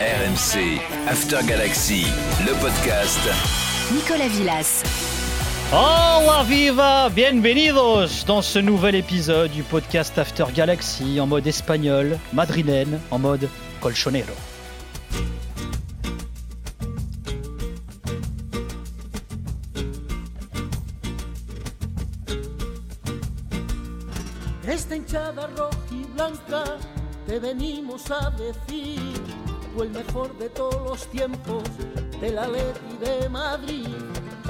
RMC, After Galaxy, le podcast. Nicolas Villas. Hola viva, bienvenidos dans ce nouvel épisode du podcast After Galaxy en mode espagnol, madrilène, en mode colchonero. Esta hinchada blanca te venimos a decir, tú el mejor de todos los tiempos, del Atleti de Madrid,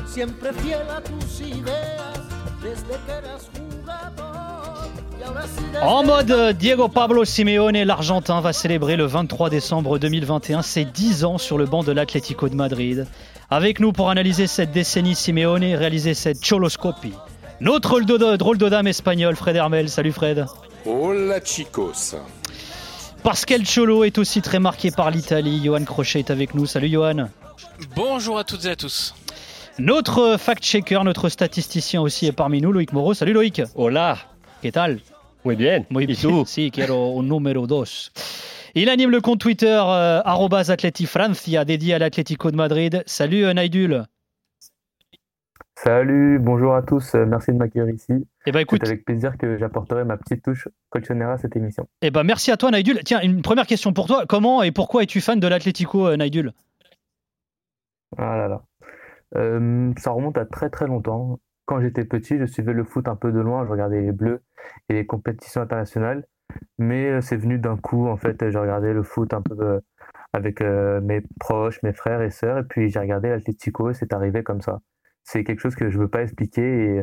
siempre fiel a tus ideas, desde que eras jugador. y ahora sí desde En mode Diego Pablo Simeone, l'Argentin va célébrer le 23 décembre 2021 ses 10 ans sur le banc de l'Atlético de Madrid. Avec nous pour analyser cette décennie Simeone et réaliser cette choloscopie. Notre drôle de, drôle de dame espagnol, Fred Hermel. Salut Fred. Hola chicos. Parce qu'El Cholo est aussi très marqué par l'Italie, Johan Crochet est avec nous. Salut Johan. Bonjour à toutes et à tous. Notre fact-checker, notre statisticien aussi est parmi nous, Loïc Moreau. Salut Loïc. Hola, ¿Qué tal? muy bien. Muy ¿Y bien. tú? Si, quiero un numéro 2. Il anime le compte Twitter euh, arrobas Atleti Francia dédié à l'Atlético de Madrid. Salut euh, Naïdul. Salut, bonjour à tous, euh, merci de m'accueillir ici. Eh ben écoute, C'est avec plaisir que j'apporterai ma petite touche colchonera à cette émission. eh ben merci à toi Naïdul. Tiens, une première question pour toi. Comment et pourquoi es-tu fan de l'Atlético euh, Naïdul? Ah là là. Euh, ça remonte à très très longtemps. Quand j'étais petit, je suivais le foot un peu de loin, je regardais les Bleus et les compétitions internationales. Mais c'est venu d'un coup, en fait, j'ai regardé le foot un peu avec mes proches, mes frères et sœurs, et puis j'ai regardé l'Atlético et c'est arrivé comme ça. C'est quelque chose que je ne veux pas expliquer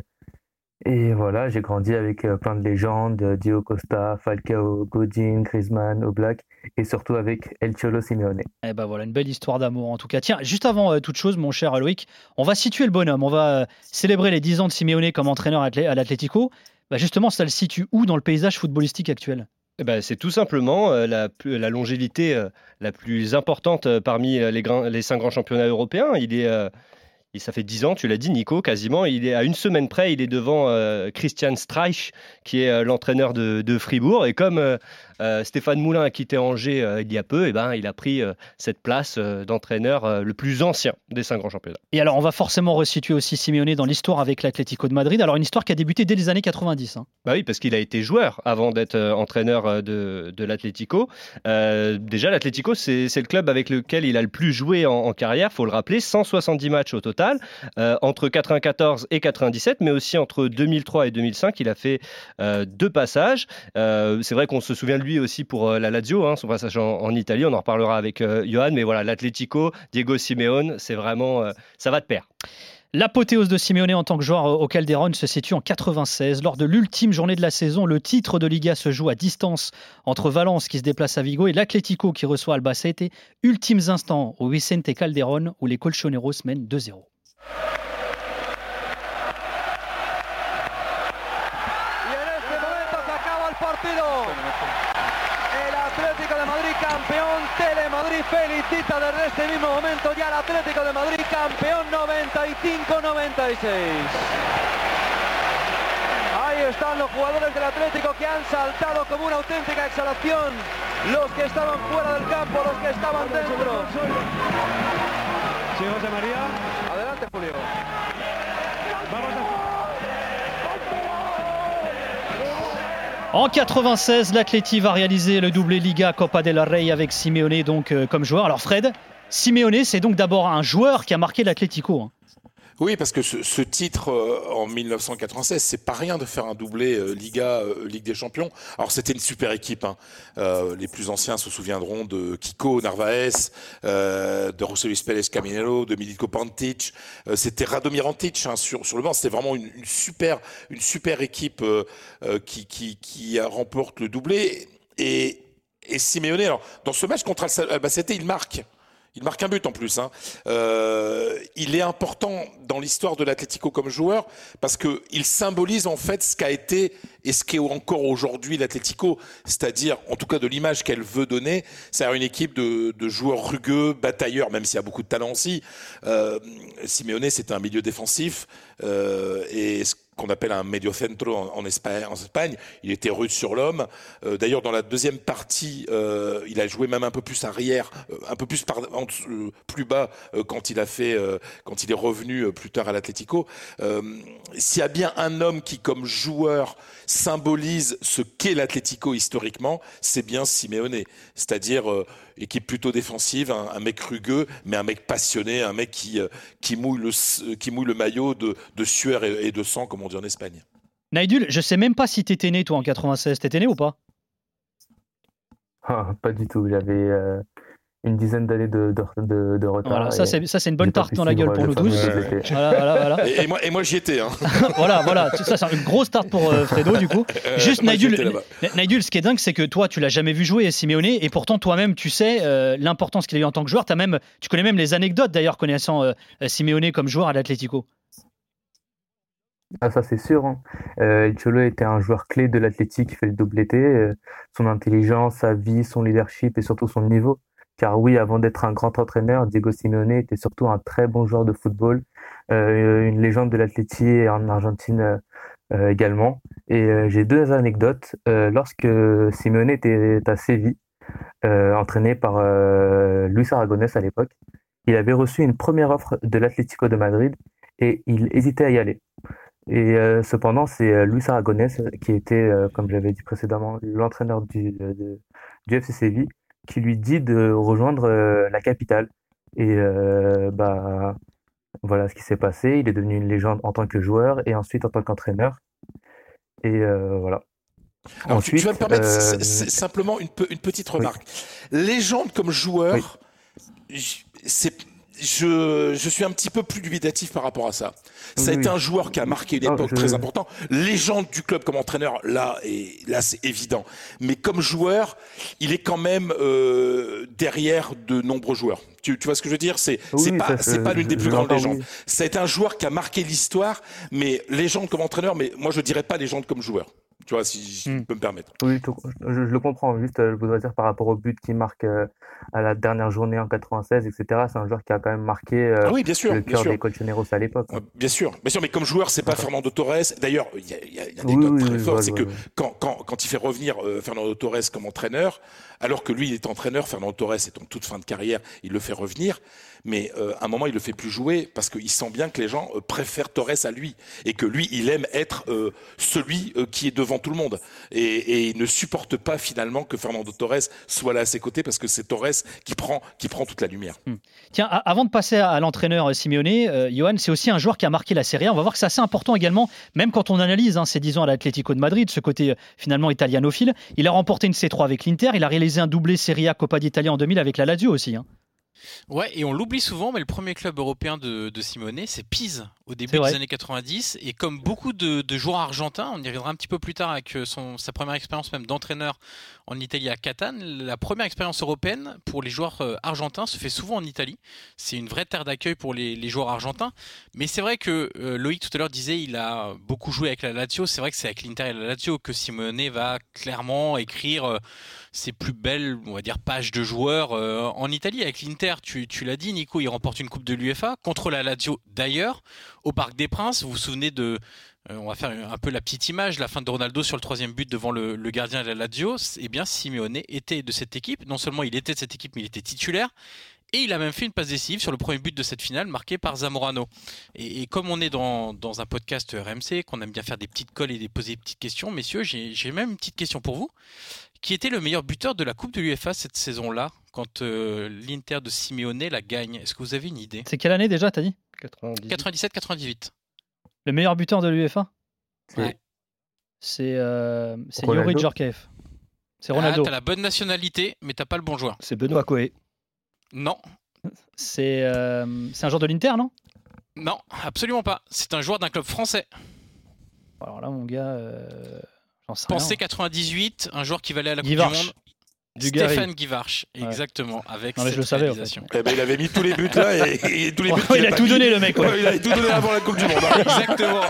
et, et voilà, j'ai grandi avec euh, plein de légendes, euh, Dio Costa, Falcao, Godin, Griezmann, Oblak et surtout avec El Cholo Simeone. Eh ben voilà, une belle histoire d'amour en tout cas. Tiens, juste avant euh, toute chose, mon cher Loïc, on va situer le bonhomme. On va célébrer les 10 ans de Simeone comme entraîneur à Atlé- à l'Atlético. Bah justement, ça le situe où dans le paysage footballistique actuel? Eh ben, c'est tout simplement euh, la, longévité euh, la plus importante euh, parmi euh, les, les cinq grands championnats européens. Il est, euh, ça fait 10 ans, tu l'as dit Nico, quasiment. Il est à une semaine près, il est devant euh, Christian Streich, qui est euh, l'entraîneur de, de Fribourg. Et comme euh, euh, Stéphane Moulin a quitté Angers euh, il y a peu, eh ben, il a pris euh, cette place d'entraîneur le plus ancien des cinq grands championnats. Et alors, on va forcément resituer aussi Simeone dans l'histoire avec l'Atlético de Madrid. Alors, une histoire qui a débuté dès les années 90. hein. Bah oui, parce qu'il a été joueur avant d'être entraîneur de, de l'Atlético. Déjà, l'Atlético, c'est le club avec lequel il a le plus joué en, en carrière, faut le rappeler, 170 matchs au total, entre 94 et 97, mais aussi entre 2003 et 2005, il a fait deux passages. C'est vrai qu'on se souvient de lui aussi pour euh, la Lazio, hein, son passage en, Italie, on en reparlera avec euh, Johan, mais voilà, l'Atlético, Diego Simeone, c'est vraiment, euh, ça va de pair. L'apothéose de Simeone en tant que joueur au Calderon se situe en 96. Lors de l'ultime journée de la saison, le titre de Liga se joue à distance entre Valence qui se déplace à Vigo et l'Atlético qui reçoit Albacete. Ultimes instants au Vicente Calderon où les Colchoneros mènent 2-0. Telemadrid felicita desde este mismo momento ya el Atlético de Madrid campeón 95-96. Ahí están los jugadores del Atlético que han saltado como una auténtica exhalación. Los que estaban fuera del campo, los que estaban dentro. Sí, José María. Adelante, Julio. En 96, l'Atleti va réaliser le doublé Liga Copa del Rey avec Simeone donc euh, comme joueur. Alors Fred, Simeone c'est donc d'abord un joueur qui a marqué l'Atlético. hein. Oui, parce que ce, titre euh, en 1996, c'est pas rien de faire un doublé euh, Liga, euh, Ligue des Champions. Alors c'était une super équipe. hein. Les plus anciens se souviendront de Kiko Narvaez, de Luis Pérez Caminero, de Militko Pantic. C'était Radomir Antic hein, sur, le banc. C'était vraiment une, super, équipe qui, remporte le doublé. Et, Simeone, dans ce match contre Al- Albacete, il marque. Il marque un but en plus. hein. Euh, il est important dans l'histoire de l'Atlético comme joueur parce que il symbolise en fait ce qu'a été et ce qu'est encore aujourd'hui l'Atlético, c'est-à-dire en tout cas de l'image qu'elle veut donner, c'est une équipe de, de joueurs rugueux, batailleurs, même s'il y a beaucoup de talent aussi. Euh, Simeone, c'est un milieu défensif euh, et ce qu'on appelle un mediocentro en, en, Espagne. Il était rude sur l'homme. Euh, D'ailleurs, dans la deuxième partie, euh, il a joué même un peu plus arrière, euh, un peu plus plus bas quand il a fait, quand il est revenu plus tard à l'Atlético. S'il y a bien un homme qui, comme joueur, symbolise ce qu'est l'Atlético historiquement, c'est bien Simeone. C'est-à-dire équipe plutôt défensive, un, un, mec rugueux, mais un mec passionné, un mec qui, euh, qui, mouille, le, qui mouille le maillot de, de sueur et, et, de sang, comme on dit en Espagne. Naïdul, je sais même pas si t'étais né toi en 96. T'étais né ou pas? Ah, Pas du tout. J'avais euh, une dizaine d'années de, de, de, de, retard. Voilà, ça c'est une bonne tarte dans la gueule pour nous tous. Voilà, voilà, voilà. Et, et, moi, et moi j'y étais. Hein. voilà, voilà. Ça c'est une grosse tarte pour euh, Fredo du coup. Euh, Juste Naïdul, Naïdul, ce qui est dingue, c'est que toi tu l'as jamais vu jouer Simeone et pourtant toi-même tu sais euh, l'importance qu'il a eu en tant que joueur. As même, tu connais même les anecdotes d'ailleurs connaissant euh, Simeone comme joueur à l'Atlético. Ah, ça c'est sûr. Hein. Euh, Cholo était un joueur clé de l'Athletic qui fait le doublé euh, son intelligence, sa vie, son leadership et surtout son niveau. Car oui, avant d'être un grand entraîneur, Diego Simeone était surtout un très bon joueur de football, euh, une légende de l'Atleti en Argentine euh, également. Et euh, j'ai deux anecdotes. Lorsque Simeone était à Séville, entraîné par Luis Aragonés à l'époque, il avait reçu une première offre de l'Atlético de Madrid et il hésitait à y aller. Et cependant, c'est Luis Aragonés qui était, comme j'avais dit précédemment, l'entraîneur du, du FC Séville, qui lui dit de rejoindre la capitale. Et bah, voilà ce qui s'est passé. Il est devenu une légende en tant que joueur et ensuite en tant qu'entraîneur. Et voilà. Alors, ensuite, tu, vas me permettre simplement une, une, petite remarque. Oui. Légende comme joueur, oui. c'est je, je, suis un petit peu plus dubitatif par rapport à ça. Ça oui, a été un joueur qui a marqué une époque je... très importante. Légende du club comme entraîneur, là, et là c'est évident. Mais comme joueur, il est quand même euh, derrière de nombreux joueurs. Tu, tu, vois ce que je veux dire? C'est oui, pas c'est pas l'une des plus grandes légendes. Ça a été un joueur qui a marqué l'histoire, mais légende comme entraîneur. Mais moi je dirais pas légende comme joueur. Tu vois, si je mm. peux me permettre. Oui, je, je, le comprends. Juste, je voudrais dire par rapport au but qu'il marque euh, à la dernière journée en 96, etc. C'est un joueur qui a quand même marqué euh, ah oui, bien sûr, le cœur des Colchoneros à l'époque. Euh, bien sûr, bien sûr, mais comme joueur, c'est pas okay. Fernando Torres. D'ailleurs, il y a, y des oui, très oui, fortes, c'est que quand, quand, quand il fait revenir euh, Fernando Torres comme entraîneur, alors que lui, il est entraîneur, Fernando Torres est en toute fin de carrière, il le fait revenir mais euh, à un moment il le fait plus jouer parce qu'il sent bien que les gens euh, préfèrent Torres à lui et que lui il aime être euh, celui qui est devant tout le monde et, il ne supporte pas finalement que Fernando Torres soit là à ses côtés parce que c'est Torres qui prend qui prend toute la lumière. Hum. Tiens, avant de passer à l'entraîneur Simeone, Johan, c'est aussi un joueur qui a marqué la Serie A. On va voir que c'est assez important également, même quand on analyse hein, ces 10 ans à l'Atlético de Madrid, ce côté finalement italianophile. Il a remporté une C3 avec l'Inter, il a réalisé un doublé Serie A Coppa d'Italie en 2000 avec la Lazio aussi. Hein. Ouais, et on l'oublie souvent, mais le premier club européen de, de Simone, c'est Pise, au début des années 90. Et comme beaucoup de, de, joueurs argentins, on y reviendra un petit peu plus tard avec euh, son, sa première expérience même d'entraîneur en Italie à Catane, la première expérience européenne pour les joueurs euh, argentins se fait souvent en Italie. C'est une vraie terre d'accueil pour les, les, joueurs argentins. Mais c'est vrai que euh, Loïc tout à l'heure disait il a beaucoup joué avec la Lazio. C'est vrai que c'est avec l'Inter et la Lazio que Simone va clairement écrire euh, ses plus belles, on va dire, pages de joueurs euh, en Italie. Avec l'Inter, tu, tu l'as dit, Nico, il remporte une Coupe de l'UEFA contre la Lazio d'ailleurs, au Parc des Princes. Vous vous souvenez de, euh, on va faire un peu la petite image, la fin de Ronaldo sur le troisième but devant le, gardien de la Lazio. Eh bien, Simeone était de cette équipe. Non seulement il était de cette équipe, mais il était titulaire. Et il a même fait une passe décisive sur le premier but de cette finale marqué par Zamorano. Et, comme on est dans, dans, un podcast RMC, qu'on aime bien faire des petites colles et des, poser des petites questions, messieurs, j'ai même une petite question pour vous. Qui était le meilleur buteur de la Coupe de l'UEFA cette saison-là, quand euh, l'Inter de Simeone la gagne? Est-ce que vous avez une idée? C'est quelle année déjà, t'as dit? 97-98. Le meilleur buteur de l'UEFA ouais. C'est euh, Yuri Djorkaeff. C'est Ronaldo. Ah, t'as la bonne nationalité, mais t'as pas le bon joueur. C'est Benoît Coé. Non. C'est euh, un joueur de l'Inter, non? Non, absolument pas. C'est un joueur d'un club français. Alors là, mon gars, euh, Pensez 98, un joueur qui va aller à la Coupe du Monde. Stéphane Guivarch, exactement, avec non, cette je le savais, eh ben, il avait mis tous les buts là et, tous les buts. il, a tout donné le mec. Ouais. il a tout donné avant la Coupe du Monde. Hein. exactement.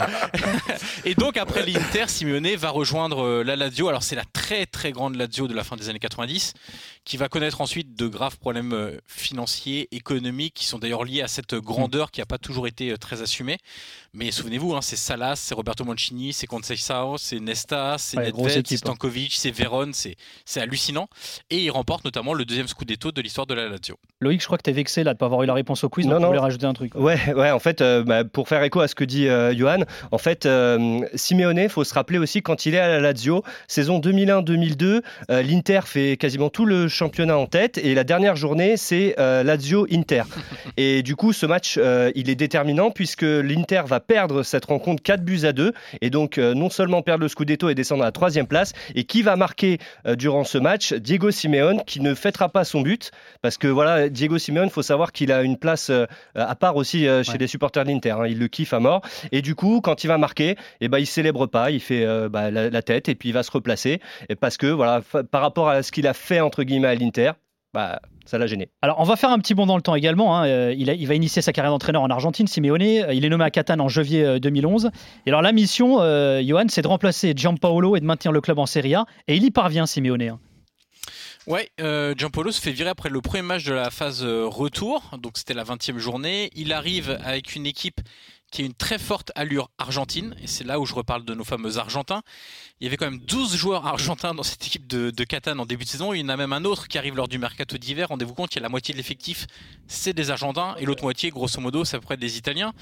et donc après l'Inter, Simeone va rejoindre euh, la Lazio. Alors c'est la très très grande Lazio de la fin des années 90 qui va connaître ensuite de graves problèmes euh, financiers, économiques, qui sont d'ailleurs liés à cette grandeur qui n'a pas toujours été euh, très assumée. Mais souvenez-vous, hein, c'est Salas, c'est Roberto Mancini, c'est Conceição, c'est Nesta, c'est ouais, Nedved, c'est hein. Stankovic, c'est Véron, c'est hallucinant. Et il remporte notamment le deuxième scudetto de l'histoire de la Lazio. Loïc, je crois que tu es vexé là de ne pas avoir eu la réponse au quiz, non, donc non. voulais rajouter un truc. Ouais, ouais, en fait, euh, bah, pour faire écho à ce que dit euh, Johan, en fait, euh, Simeone, il faut se rappeler aussi quand il est à la Lazio, saison 2001-2002, euh, l'Inter fait quasiment tout le championnat en tête et la dernière journée, c'est Lazio-Inter. et du coup, ce match, il est déterminant puisque l'Inter va perdre cette rencontre 4 buts à 2 et donc non seulement perdre le Scudetto et descendre à la troisième place. Et qui va marquer durant ce match? Diego Simeone qui ne fêtera pas son but parce que voilà, Diego Simeone, faut savoir qu'il a une place à part aussi chez ouais. les supporters de l'Inter. Hein, il le kiffe à mort. Et du coup, quand il va marquer, eh ben, il célèbre pas, il fait bah, la, la, tête et puis il va se replacer. Et parce que voilà, par rapport à ce qu'il a fait entre guillemets à l'Inter, bah, ça l'a gêné. Alors, on va faire un petit bond dans le temps également. Hein. Il, a, il, va initier sa carrière d'entraîneur en Argentine, Simeone. Il est nommé à Catane en janvier 2011. Et alors, la mission, euh, Johan, c'est de remplacer Giampaolo et de maintenir le club en Serie A. Et il y parvient, Simeone. Ouais, euh, se fait virer après le premier match de la phase retour. Donc, c'était la 20e journée. Il arrive avec une équipe qui a une très forte allure argentine, et c'est là où je reparle de nos fameux Argentins. Il y avait quand même 12 joueurs argentins dans cette équipe de, Catane en début de saison. Il y en a même un autre qui arrive lors du mercato d'hiver. Rendez-vous compte, il y a la moitié de l'effectif, c'est des Argentins, et l'autre moitié, grosso modo, c'est à peu près des Italiens.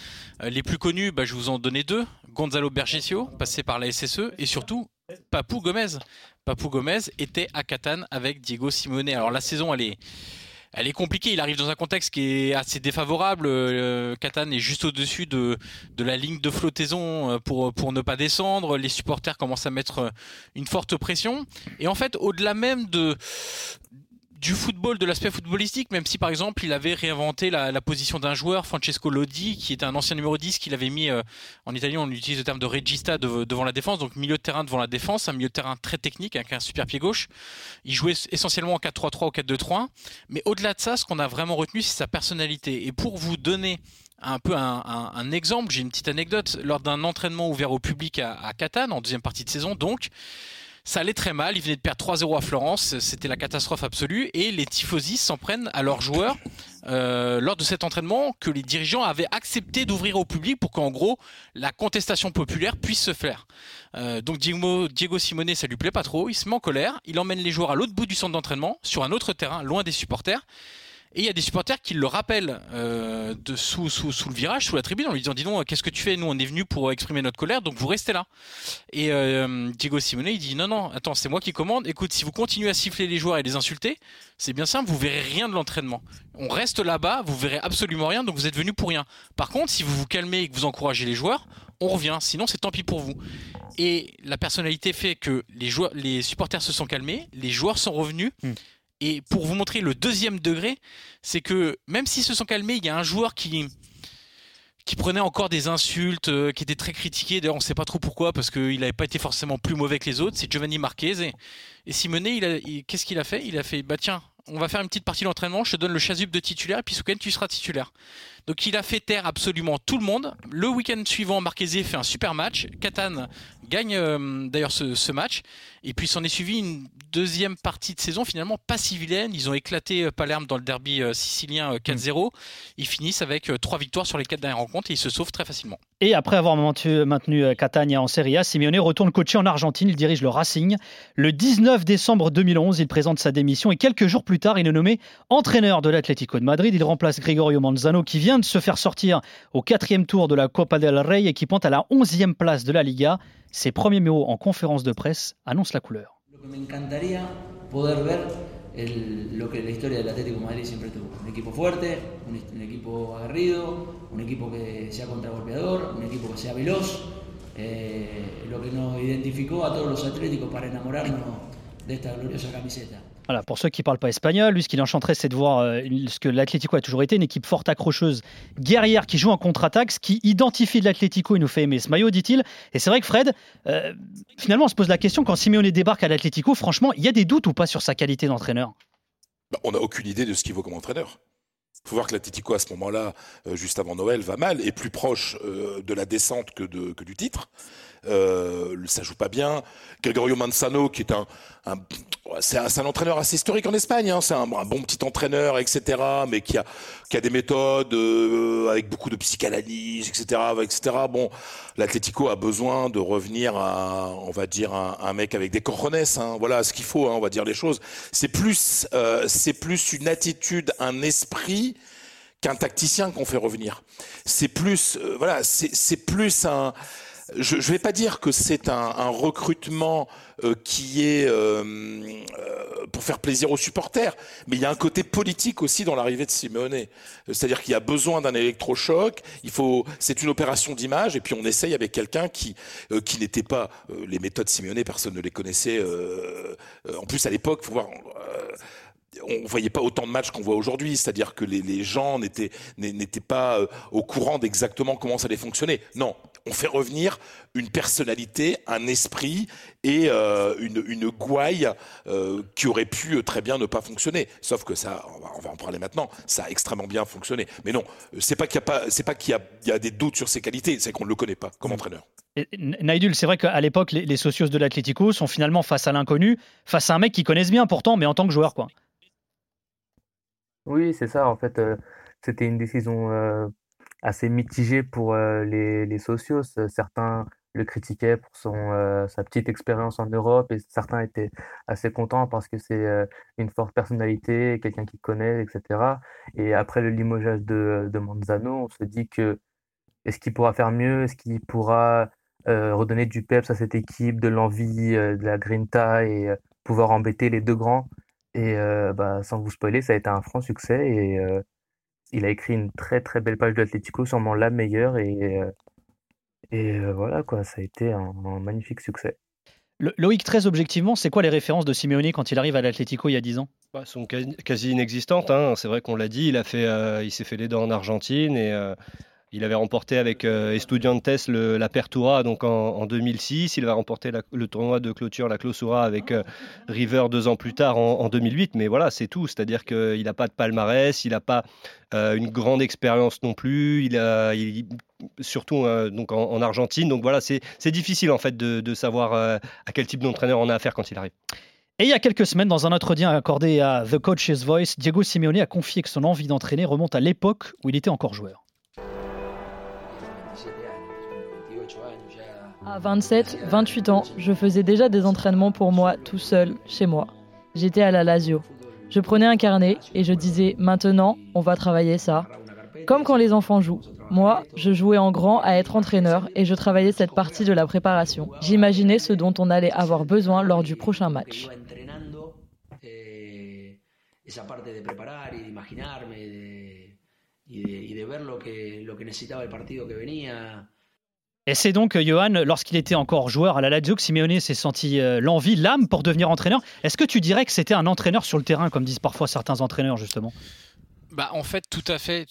Euh, les plus connus, bah, je vous en donnais deux. Gonzalo Bergesio, passé par la SSE, et surtout Papou Gomez. Papou Gomez était à Catane avec Diego Simone. Alors la saison, elle est compliquée. Il arrive dans un contexte qui est assez défavorable. Euh, Catane est juste au-dessus de, la ligne de flottaison pour, pour ne pas descendre. Les supporters commencent à mettre une forte pression. Et en fait, au-delà même de, du football, de l'aspect footballistique, même si par exemple il avait réinventé la, position d'un joueur, Francesco Lodi, qui était un ancien numéro 10, qu'il avait mis, euh, en italien on utilise le terme de regista de, devant la défense, donc milieu de terrain devant la défense, un milieu de terrain très technique avec un super pied gauche. Il jouait essentiellement en 4-3-3 ou 4-2-3, mais au-delà de ça, ce qu'on a vraiment retenu, c'est sa personnalité. Et pour vous donner un peu un, exemple, j'ai une petite anecdote, lors d'un entraînement ouvert au public à Catane, en deuxième partie de saison donc, ça allait très mal. Ils venaient de perdre 3-0 à Florence. C'était la catastrophe absolue. Et les tifosi s'en prennent à leurs joueurs euh, lors de cet entraînement que les dirigeants avaient accepté d'ouvrir au public pour qu'en gros la contestation populaire puisse se faire. Euh, donc Diego, Diego Simone, ça lui plaît pas trop. Il se met en colère. Il emmène les joueurs à l'autre bout du centre d'entraînement, sur un autre terrain, loin des supporters. Et il y a des supporters qui le rappellent euh, sous, le virage, sous la tribune, en lui disant Dis donc, qu'est-ce que tu fais? Nous, on est venu pour exprimer notre colère, donc vous restez là. Et euh, Diego Simone, il dit Non, non, attends, c'est moi qui commande. Écoute, si vous continuez à siffler les joueurs et les insulter, c'est bien simple, vous verrez rien de l'entraînement. On reste là-bas, vous verrez absolument rien, donc vous êtes venu pour rien. Par contre, si vous vous calmez et que vous encouragez les joueurs, on revient, sinon c'est tant pis pour vous. Et la personnalité fait que les, supporters se sont calmés, les joueurs sont revenus. Mm. Et pour vous montrer le deuxième degré, c'est que même s'ils se sont calmés, il y a un joueur qui prenait encore des insultes, euh, qui était très critiqué. D'ailleurs, on ne sait pas trop pourquoi, parce qu'il n'avait pas été forcément plus mauvais que les autres. C'est Giovanni Marquez. Et, et qu'est-ce qu'il a fait? Il a fait, bah tiens, on va faire une petite partie d'entraînement, je te donne le chasuble de titulaire, et puis ce tu seras titulaire. Donc il a fait taire absolument tout le monde. Le week-end suivant, Marquez fait un super match. Catane gagne euh, d'ailleurs ce, match. Et puis s'en est suivi une deuxième partie de saison finalement pas si vilaine. Ils ont éclaté Palerme dans le derby euh, sicilien 4-0. Ils finissent avec euh, trois victoires sur les quatre dernières rencontres et ils se sauvent très facilement. Et après avoir maintenu Catania en Serie A, Simeone retourne coacher en Argentine. Il dirige le Racing. Le 19 décembre 2011, il présente sa démission et quelques jours plus tard, il est nommé entraîneur de l'Atlético de Madrid. Il remplace Gregorio Manzano qui vient de se faire sortir au quatrième tour de la Copa del Rey et qui pointe à la onzième place de la Liga. Ses premiers mots en conférence de presse annoncent la couleur. Lo que la historia del Atlético Madrid siempre tuvo. Un equipo fuerte, un, un, equipo aguerrido, un equipo que sea contragolpeador, un equipo que sea veloz, eh, lo que nos identificó a todos los atléticos para enamorarnos de esta gloriosa camiseta. Voilà, pour ceux qui ne parlent pas espagnol, lui, ce qui l'enchanterait, c'est de voir euh, ce que l'Atlético a toujours été, une équipe forte, accrocheuse, guerrière, qui joue en contre-attaque, ce qui identifie de l'Atlético et nous fait aimer ce maillot, dit-il. Et c'est vrai que Fred, euh, finalement, on se pose la question, quand Simeone débarque à l'Atlético, franchement, il y a des doutes ou pas sur sa qualité d'entraîneur? Bah, On n'a aucune idée de ce qu'il vaut comme entraîneur. Il faut voir que l'Atlético, à ce moment-là, euh, juste avant Noël, va mal, et plus proche de la descente que, de, que du titre. Euh, ça joue pas bien. Gregorio Manzano, qui est un, un c'est un, entraîneur assez historique en Espagne. Hein. C'est un, bon petit entraîneur, etc. Mais qui a, qui a des méthodes euh, avec beaucoup de psychanalyse, etc., etc. Bon, l'Atlético a besoin de revenir à, on va dire, un, un mec avec des cojones. Hein. Voilà ce qu'il faut. Hein, on va dire les choses. C'est plus, euh, c'est plus une attitude, un esprit qu'un tacticien qu'on fait revenir. C'est plus, euh, voilà, c'est plus un je ne vais pas dire que c'est un, un, recrutement euh, qui est euh, euh, pour faire plaisir aux supporters, mais il y a un côté politique aussi dans l'arrivée de Simeone. C'est-à-dire qu'il y a besoin d'un électrochoc. Il faut, c'est une opération d'image, et puis on essaye avec quelqu'un qui euh, qui n'était pas les méthodes Simeone, personne ne les connaissait. en plus à l'époque, faut voir on voyait pas autant de matchs qu'on voit aujourd'hui, c'est-à-dire que les, les gens n'étaient n'étaient pas au courant d'exactement comment ça allait fonctionner. Non, on fait revenir une personnalité, un esprit et euh, une, une, gouaille euh, qui aurait pu euh, très bien ne pas fonctionner. Sauf que ça, on va, en parler maintenant, ça a extrêmement bien fonctionné. Mais non, c'est pas qu'il y a pas, c'est pas qu'il y, a, des doutes sur ses qualités, c'est qu'on ne le connaît pas comme mm. entraîneur. Naïdul, c'est vrai qu'à l'époque, les, les, socios de l'Atlético sont finalement face à l'inconnu, face à un mec qu'ils connaissent bien pourtant, mais en tant que joueur, quoi. Oui, c'est ça. En fait, c'était une décision assez mitigé pour les, les socios. Certains le critiquaient pour son, sa petite expérience en Europe et certains étaient assez contents parce que c'est une forte personnalité, quelqu'un qui connaît, etc. Et après le limogeage de, de Manzano, on se dit que est-ce qu'il pourra faire mieux? Est-ce qu'il pourra redonner du peps à cette équipe, de l'envie, de la grinta et pouvoir embêter les deux grands? Et bah, sans vous spoiler, ça a été un franc succès et il a écrit une très très belle page de l'Atlético, sûrement la meilleure. Et, euh, et euh, voilà, quoi, ça a été un, magnifique succès. Loïc, très objectivement, c'est quoi les références de Simeone quand il arrive à l'Atlético il y a 10 ans? Bah, Elles sont quasi inexistantes. Hein. C'est vrai qu'on l'a dit, il, a fait, euh, il s'est fait les dents en Argentine et il avait remporté avec euh, Estudiantes le, la Pertura donc en, 2006. Il avait remporté le tournoi de clôture, la Clausura, avec euh, River deux ans plus tard en, 2008. Mais voilà, c'est tout. C'est-à-dire qu'il n'a pas de palmarès, il n'a pas euh, une grande expérience non plus. Il surtout donc en, Argentine. Donc voilà, c'est difficile en fait de, de savoir à quel type d'entraîneur on a affaire quand il arrive. Et il y a quelques semaines, dans un entretien accordé à The Coach's Voice, Diego Simeone a confié que son envie d'entraîner remonte à l'époque où il était encore joueur. À 27, 28 ans, je faisais déjà des entraînements pour moi tout seul, chez moi. J'étais à la Lazio. Je prenais un carnet et je disais maintenant, on va travailler ça. Comme quand les enfants jouent. Moi, je jouais en grand à être entraîneur et je travaillais cette partie de la préparation. J'imaginais ce dont on allait avoir besoin lors du prochain match. Et c'est donc, euh, Johan, lorsqu'il était encore joueur à la Lazio, que Simeone s'est senti euh, l'envie, l'âme pour devenir entraîneur. Est-ce que tu dirais que c'était un entraîneur sur le terrain, comme disent parfois certains entraîneurs, justement? Bah, en fait, tout à fait.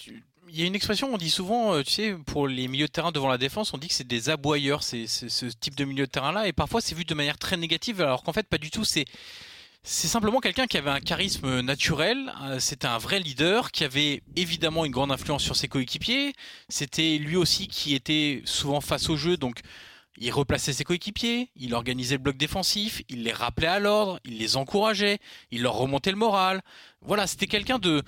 Il y a une expression, on dit souvent, euh, tu sais, pour les milieux de terrain devant la défense, on dit que c'est des aboyeurs, c'est ce type de milieu de terrain-là, et parfois c'est vu de manière très négative, alors qu'en fait, pas du tout. C'est c'est simplement quelqu'un qui avait un charisme naturel, euh, c'était un vrai leader, qui avait évidemment une grande influence sur ses coéquipiers, c'était lui aussi qui était souvent face au jeu, donc il replaçait ses coéquipiers, il organisait le bloc défensif, il les rappelait à l'ordre, il les encourageait, il leur remontait le moral. Voilà, c'était quelqu'un de,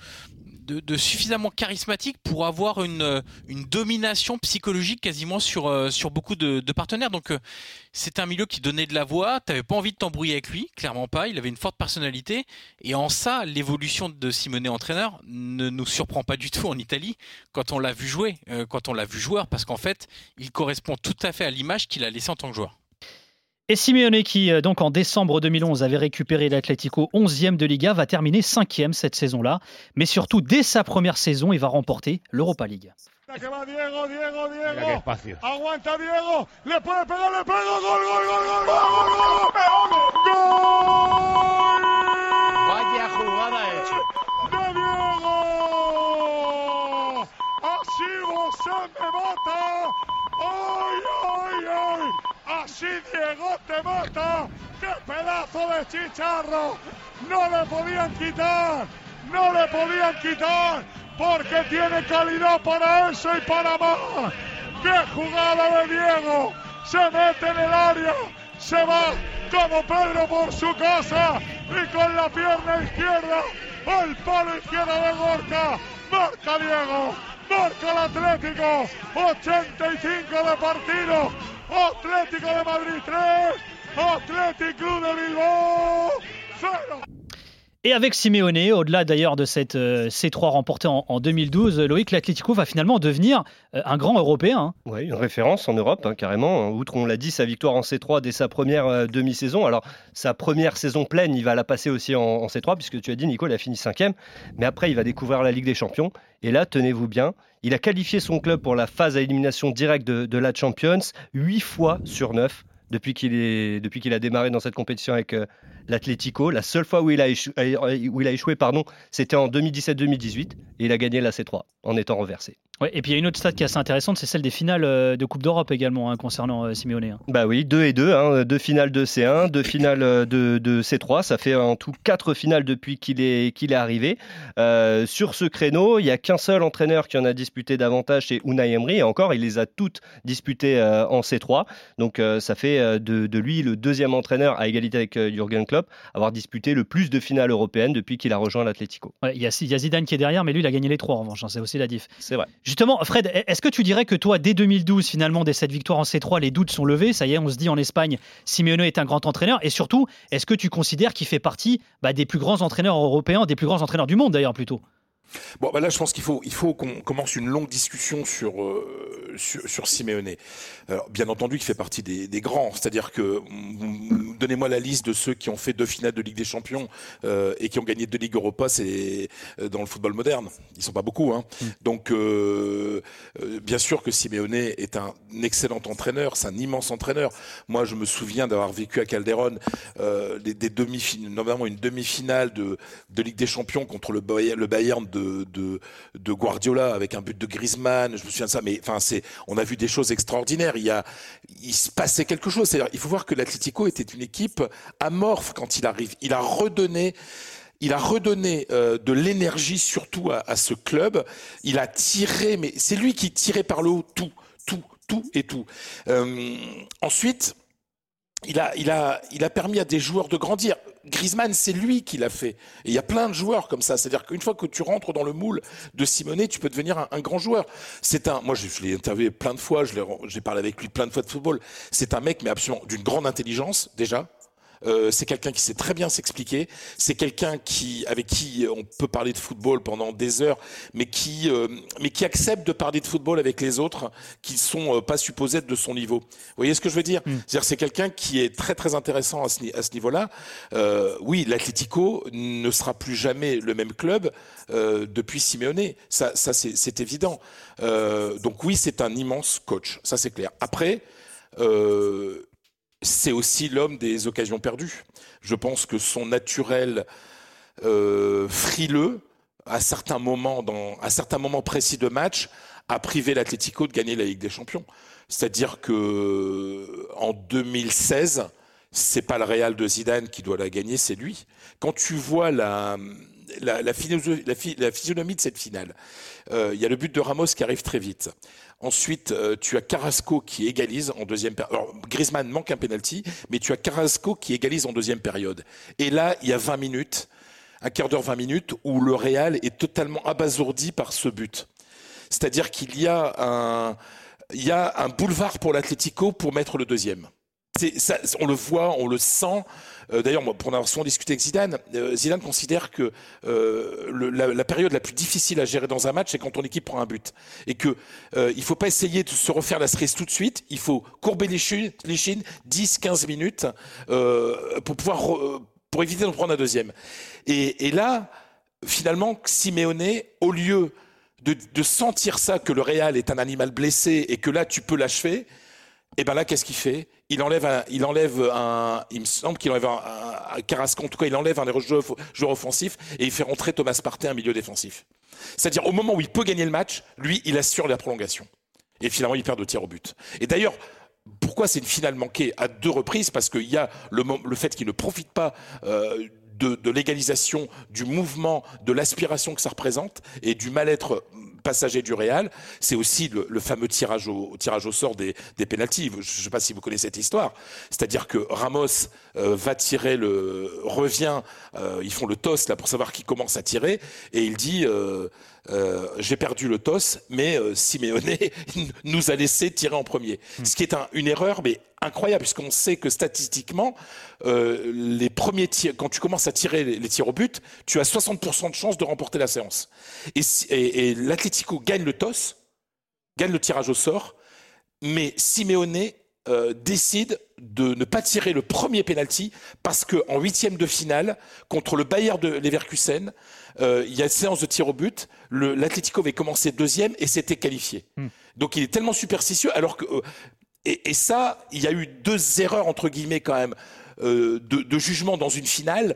de, suffisamment charismatique pour avoir une, euh, domination psychologique quasiment sur, euh, sur beaucoup de, partenaires. Donc euh, c'est un milieu qui donnait de la voix, tu n'avais pas envie de t'embrouiller avec lui, clairement pas, il avait une forte personnalité. Et en ça, l'évolution de Simone entraîneur ne nous surprend pas du tout en Italie quand on l'a vu jouer, quand on l'a vu joueur, parce qu'en fait, il correspond tout à fait à l'image qu'il a laissée en tant que joueur. Et Simeone, qui euh, donc en décembre 2011 avait récupéré l'Atlético 11e de Liga, va terminer 5e cette saison-là. Mais surtout, dès sa première saison, il va remporter l'Europa League. Así Diego te mata. ¡Qué pedazo de chicharro! No le podían quitar. No le podían quitar. Porque tiene calidad para eso y para más. ¡Qué jugada de Diego! Se mete en el área. Se va como Pedro por su casa. Y con la pierna izquierda. El palo izquierdo de Gorka. Marca Diego. Marca el Atlético. 85 de partido. Atlético de Madrid 3. Atlético Club de Bilbao 0. Et avec Simeone, au-delà d'ailleurs de cette euh, C3 remportée en, en 2012, Loïc l'Atlético va finalement devenir euh, un grand européen. hein. Oui, une référence en Europe, hein, carrément. Outre, on l'a dit, sa victoire en C3 dès sa première euh, demi-saison. Alors, sa première saison pleine, il va la passer aussi en, en C3, puisque tu as dit, Nico, il a fini cinquième. Mais après, il va découvrir la Ligue des Champions. Et là, tenez-vous bien, il a qualifié son club pour la phase à élimination directe de, la Champions, 8 fois sur 9 depuis qu'il a démarré dans cette compétition avec l'Atlético. La seule fois où il a, euh, échoué, pardon, c'était en 2017-2018 et il a gagné la C3 en étant renversé. Ouais, et puis il y a une autre stat qui est assez intéressante, c'est celle des finales euh, de Coupe d'Europe également, hein, concernant euh, Simeone. hein. Bah oui, 2 et 2, hein, deux finales de C1, deux finales euh, de, de C3, ça fait en tout quatre finales depuis qu'il est, qu'il est arrivé. Euh, sur ce créneau, il n'y a qu'un seul entraîneur qui en a disputé davantage, c'est Unai Emery, et encore, il les a toutes disputées euh, en C3, donc euh, ça fait euh, de, de lui le deuxième entraîneur à égalité avec euh, Jürgen Klopp, avoir disputé le plus de finales européennes depuis qu'il a rejoint l'Atlético. Ouais, Il y, a, il y a Zidane qui est derrière, mais lui, il a gagné les trois en revanche, c'est aussi la diff. C'est vrai. Justement, Fred, est-ce que tu dirais que toi, dès 2012, finalement, dès cette victoire en C3, les doutes sont levés? Ça y est, on se dit en Espagne, Simeone est un grand entraîneur. Et surtout, est-ce que tu considères qu'il fait partie bah, des plus grands entraîneurs européens, des plus grands entraîneurs du monde d'ailleurs plutôt? Bon, bah là, je pense qu'il faut, qu'on commence une longue discussion sur, euh, Simeone. Bien entendu, il fait partie des, grands. C'est-à-dire que, donnez-moi la liste de ceux qui ont fait deux finales de Ligue des Champions euh, et qui ont gagné deux Ligues Europa, c'est euh, dans le football moderne. Ils sont pas beaucoup. Hein. Donc, euh, bien sûr que Simeone est un excellent entraîneur, c'est un immense entraîneur. Moi, je me souviens d'avoir vécu à Calderon des, des demi notamment une demi-finale de, de Ligue des Champions contre le Bayern, le Bayern de, de, de Guardiola avec un but de Griezmann. Je me souviens de ça, mais enfin, c'est, on a vu des choses extraordinaires. Il y a, il se passait quelque chose. Il faut voir que l'Atlético était une équipe amorphe quand il arrive. Il a redonné il a redonné euh, de l'énergie surtout à, ce club. Il a tiré, mais c'est lui qui tirait par le haut tout, tout, tout et tout. Euh, ensuite, il a, il, a, il a permis à des joueurs de grandir. Griezmann, c'est lui qui l'a fait. Il y a plein de joueurs comme ça. C'est-à-dire qu'une fois que tu rentres dans le moule de Simonet, tu peux devenir un, grand joueur. C'est un, moi, je, je l'ai interviewé plein de fois, j'ai parlé avec lui plein de fois de football. C'est un mec, mais absolument d'une grande intelligence, déjà. Euh, c'est quelqu'un qui sait très bien s'expliquer. C'est quelqu'un qui, avec qui on peut parler de football pendant des heures, mais qui, euh, mais qui accepte de parler de football avec les autres qui sont euh, pas supposés être de son niveau. Vous voyez ce que je veux dire C'est-à-dire c'est quelqu'un qui est très très intéressant à ce, ni- à ce niveau-là. Euh, oui, l'Atlético ne sera plus jamais le même club depuis Simeone. Ça, ça c'est évident. Donc oui, c'est un immense coach. Ça c'est clair. Après. Euh, c'est aussi l'homme des occasions perdues. Je pense que son naturel euh, frileux, à certains moments, précis de match, a privé l'Atlético de gagner la Ligue des Champions. C'est-à-dire que en 2016, c'est pas le Real de Zidane qui doit la gagner, c'est lui. Quand tu vois la physionomie de cette finale, euh, il y a le but de Ramos qui arrive très vite. Ensuite, euh, tu as Carrasco qui égalise en deuxième période. Griezmann manque un penalty, mais tu as Carrasco qui égalise en deuxième période. Et là, il y a 20 minutes, un quart d'heure, 20 minutes, où le Real est totalement abasourdi par ce but. C'est-à-dire qu'il y a un, boulevard pour l'Atlético pour mettre le deuxième. On le voit, on le sent. Euh, D'ailleurs, pour en avoir souvent discuté avec Zidane, euh, Zidane considère que euh, la, période la plus difficile à gérer dans un match, c'est quand ton équipe prend un but, et que il faut pas essayer de se refaire la cerise tout de suite. Il faut courber les chines, les chines 10-15 minutes pour pouvoir pour éviter d'en prendre un deuxième. Et, et là, finalement, Simeone, au lieu de, de sentir ça que le Real est un animal blessé et que là tu peux l'achever, et ben là, qu'est-ce qu'il fait? Il enlève un, il me semble qu'il enlève un, un, tout cas, il enlève un des joueurs, offensifs et il fait rentrer Thomas Partey, un milieu défensif. C'est-à-dire au moment où il peut gagner le match, lui, il assure la prolongation. Et finalement, il perd de tir au but. Et d'ailleurs, pourquoi c'est une finale manquée à deux reprises? Parce qu'il y a le, fait qu'il ne profite pas euh, de, de l'égalisation, du mouvement, de l'aspiration que ça représente et du mal-être passager du Real, c'est aussi le, fameux tirage au, sort des, des pénalties. Je ne sais pas si vous connaissez cette histoire. C'est-à-dire que Ramos euh, va tirer le revient, euh, ils font le toss là pour savoir qui commence à tirer et il dit euh, j'ai perdu le toss, mais Simeone nous a laissé tirer en premier. Hmm. Ce qui est une erreur, mais incroyable puisqu'on sait que statistiquement, les premiers tirs, quand tu commences à tirer les, tirs au but, tu as 60% de chances de remporter la séance. Et, et, et l'Atlético gagne le toss, gagne le tirage au sort, mais Simeone euh, décide de ne pas tirer le premier penalty parce qu'en huitième de finale contre le Bayern de Leverkusen, euh, il y a une séance de tir au but. L'Atlético avait commencé deuxième et s'était qualifié. Hmm. Donc il est tellement superstitieux alors que euh, et, ça, il y a eu deux erreurs entre guillemets quand même de, de, jugement dans une finale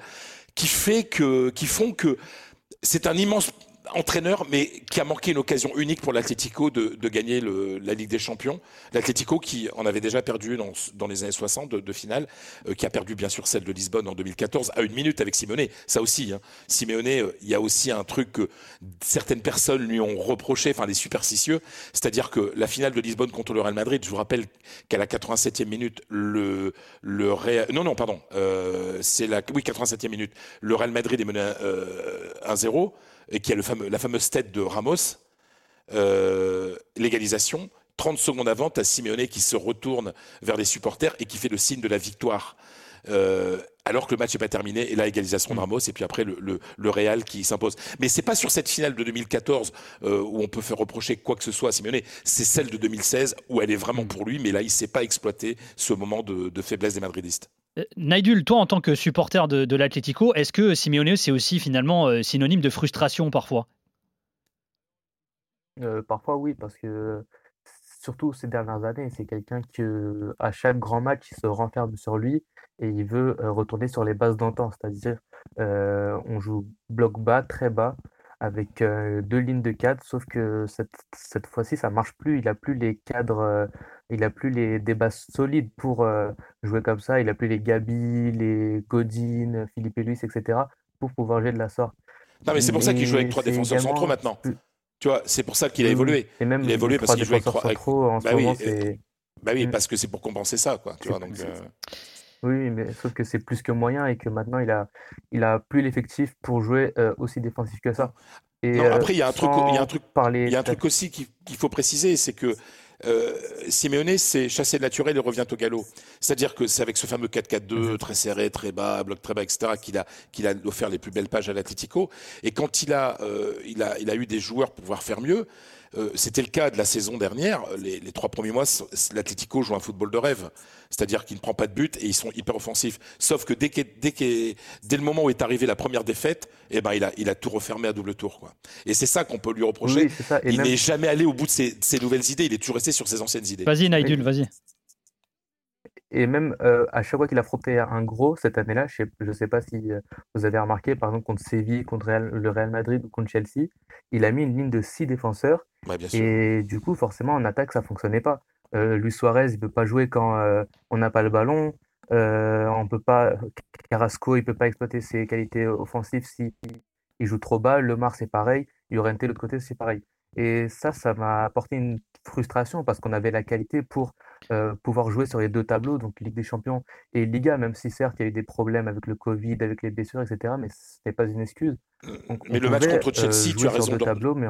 qui fait que qui font que c'est un immense entraîneur, mais qui a manqué une occasion unique pour l'Atlético de, gagner la Ligue des Champions. L'Atlético qui en avait déjà perdu dans, les années 60 de, finale, euh, qui a perdu bien sûr celle de Lisbonne en 2014 à une minute avec Simeone. Ça aussi, hein. Simeone, euh, il y a aussi un truc que certaines personnes lui ont reproché, enfin les superstitieux, c'est-à-dire que la finale de Lisbonne contre le Real Madrid, je vous rappelle qu'à la 87e minute, le, Real, non non pardon, euh, c'est la oui 87e minute, le Real Madrid est mené 1-0 et qui a le fameux, la fameuse tête de Ramos, euh, l'égalisation. 30 secondes avant, tu as Simeone qui se retourne vers les supporters et qui fait le signe de la victoire. Euh, alors que le match n'est pas terminé, et la égalisation de mm. Ramos, et puis après le, le, Real qui s'impose. Mais c'est pas sur cette finale de 2014 euh, où on peut faire reprocher quoi que ce soit à Simeone, c'est celle de 2016 où elle est vraiment mm. pour lui, mais là il ne sait pas exploiter ce moment de, de faiblesse des Madridistes. Euh, Naidul, toi en tant que supporter de, de l'Atlético, est-ce que Simeone c'est aussi finalement euh, synonyme de frustration parfois? Euh, Parfois oui, parce que surtout ces dernières années, c'est quelqu'un qui à chaque grand match il se renferme sur lui et il veut retourner sur les bases d'antan, c'est-à-dire on joue bloc bas, très bas, avec deux lignes de cadre, sauf que cette, cette fois-ci ça marche plus, il n'a plus les cadres il a plus les, des bases solides pour euh, jouer comme ça. Il a plus les Gabi, les Godin, Philippe Luis, etc. pour pouvoir jouer de la sorte. Non, mais c'est pour ça qu'il joue avec trois défenseurs centraux maintenant. Tu vois, c'est pour ça qu'il a évolué. Et même il a évolué parce qu'il joue avec trois. Centraux, en bah, oui, bah oui, parce que c'est pour compenser ça, quoi. Tu vois, donc, euh, Oui, mais sauf que c'est plus que moyen et que maintenant il a, il a plus l'effectif pour jouer euh, aussi défensif que ça. Et, non, après, il y a un truc, il y a un truc, il y a un truc aussi qu'il faut préciser, c'est que euh, Simeone, c'est chasser le naturel et revient au galop. C'est-à-dire que c'est avec ce fameux 4-4-2 mhm. très serré, très bas, bloc très bas, etc., qu'il a, qu'il a offert les plus belles pages à l'Atlético. Et quand il a, euh, il, a, il a eu des joueurs pour pouvoir faire mieux, euh, c'était le cas de la saison dernière. Les, trois premiers mois, l'Atlético joue un football de rêve. C'est-à-dire qu'il ne prend pas de but et ils sont hyper offensifs. Sauf que dès, dès, dès le moment où est arrivée la première défaite, eh ben, il, a, il a tout refermé à double tour. Quoi. Et c'est ça qu'on peut lui reprocher. il n'est jamais allé au bout de ses, nouvelles idées. Il est toujours resté sur ses anciennes idées. Vas-y, Naïdul, vas-y. Et même euh, à chaque fois qu'il a affronté un gros cette année-là, je ne sais, pas si euh, vous avez remarqué, par exemple contre Séville, contre le Real Madrid ou contre Chelsea, il a mis une ligne de six défenseurs. et du coup, forcément, en attaque, ça ne fonctionnait pas. Euh, Luis Suarez, il ne peut pas jouer quand on n'a pas le ballon. on peut pas, Carrasco, il ne peut pas exploiter ses qualités offensives s'il il joue trop bas. Lemar, c'est pareil. Llorente, l'autre côté, c'est pareil. Et ça, ça m'a apporté une frustration parce qu'on avait la qualité pour euh, pouvoir jouer sur les deux tableaux, donc Ligue des Champions et Liga, même si certes il y a eu des problèmes avec le Covid, avec les blessures, etc. Mais ce n'est pas une excuse. mais le match contre euh, Chelsea, tu as raison. Mais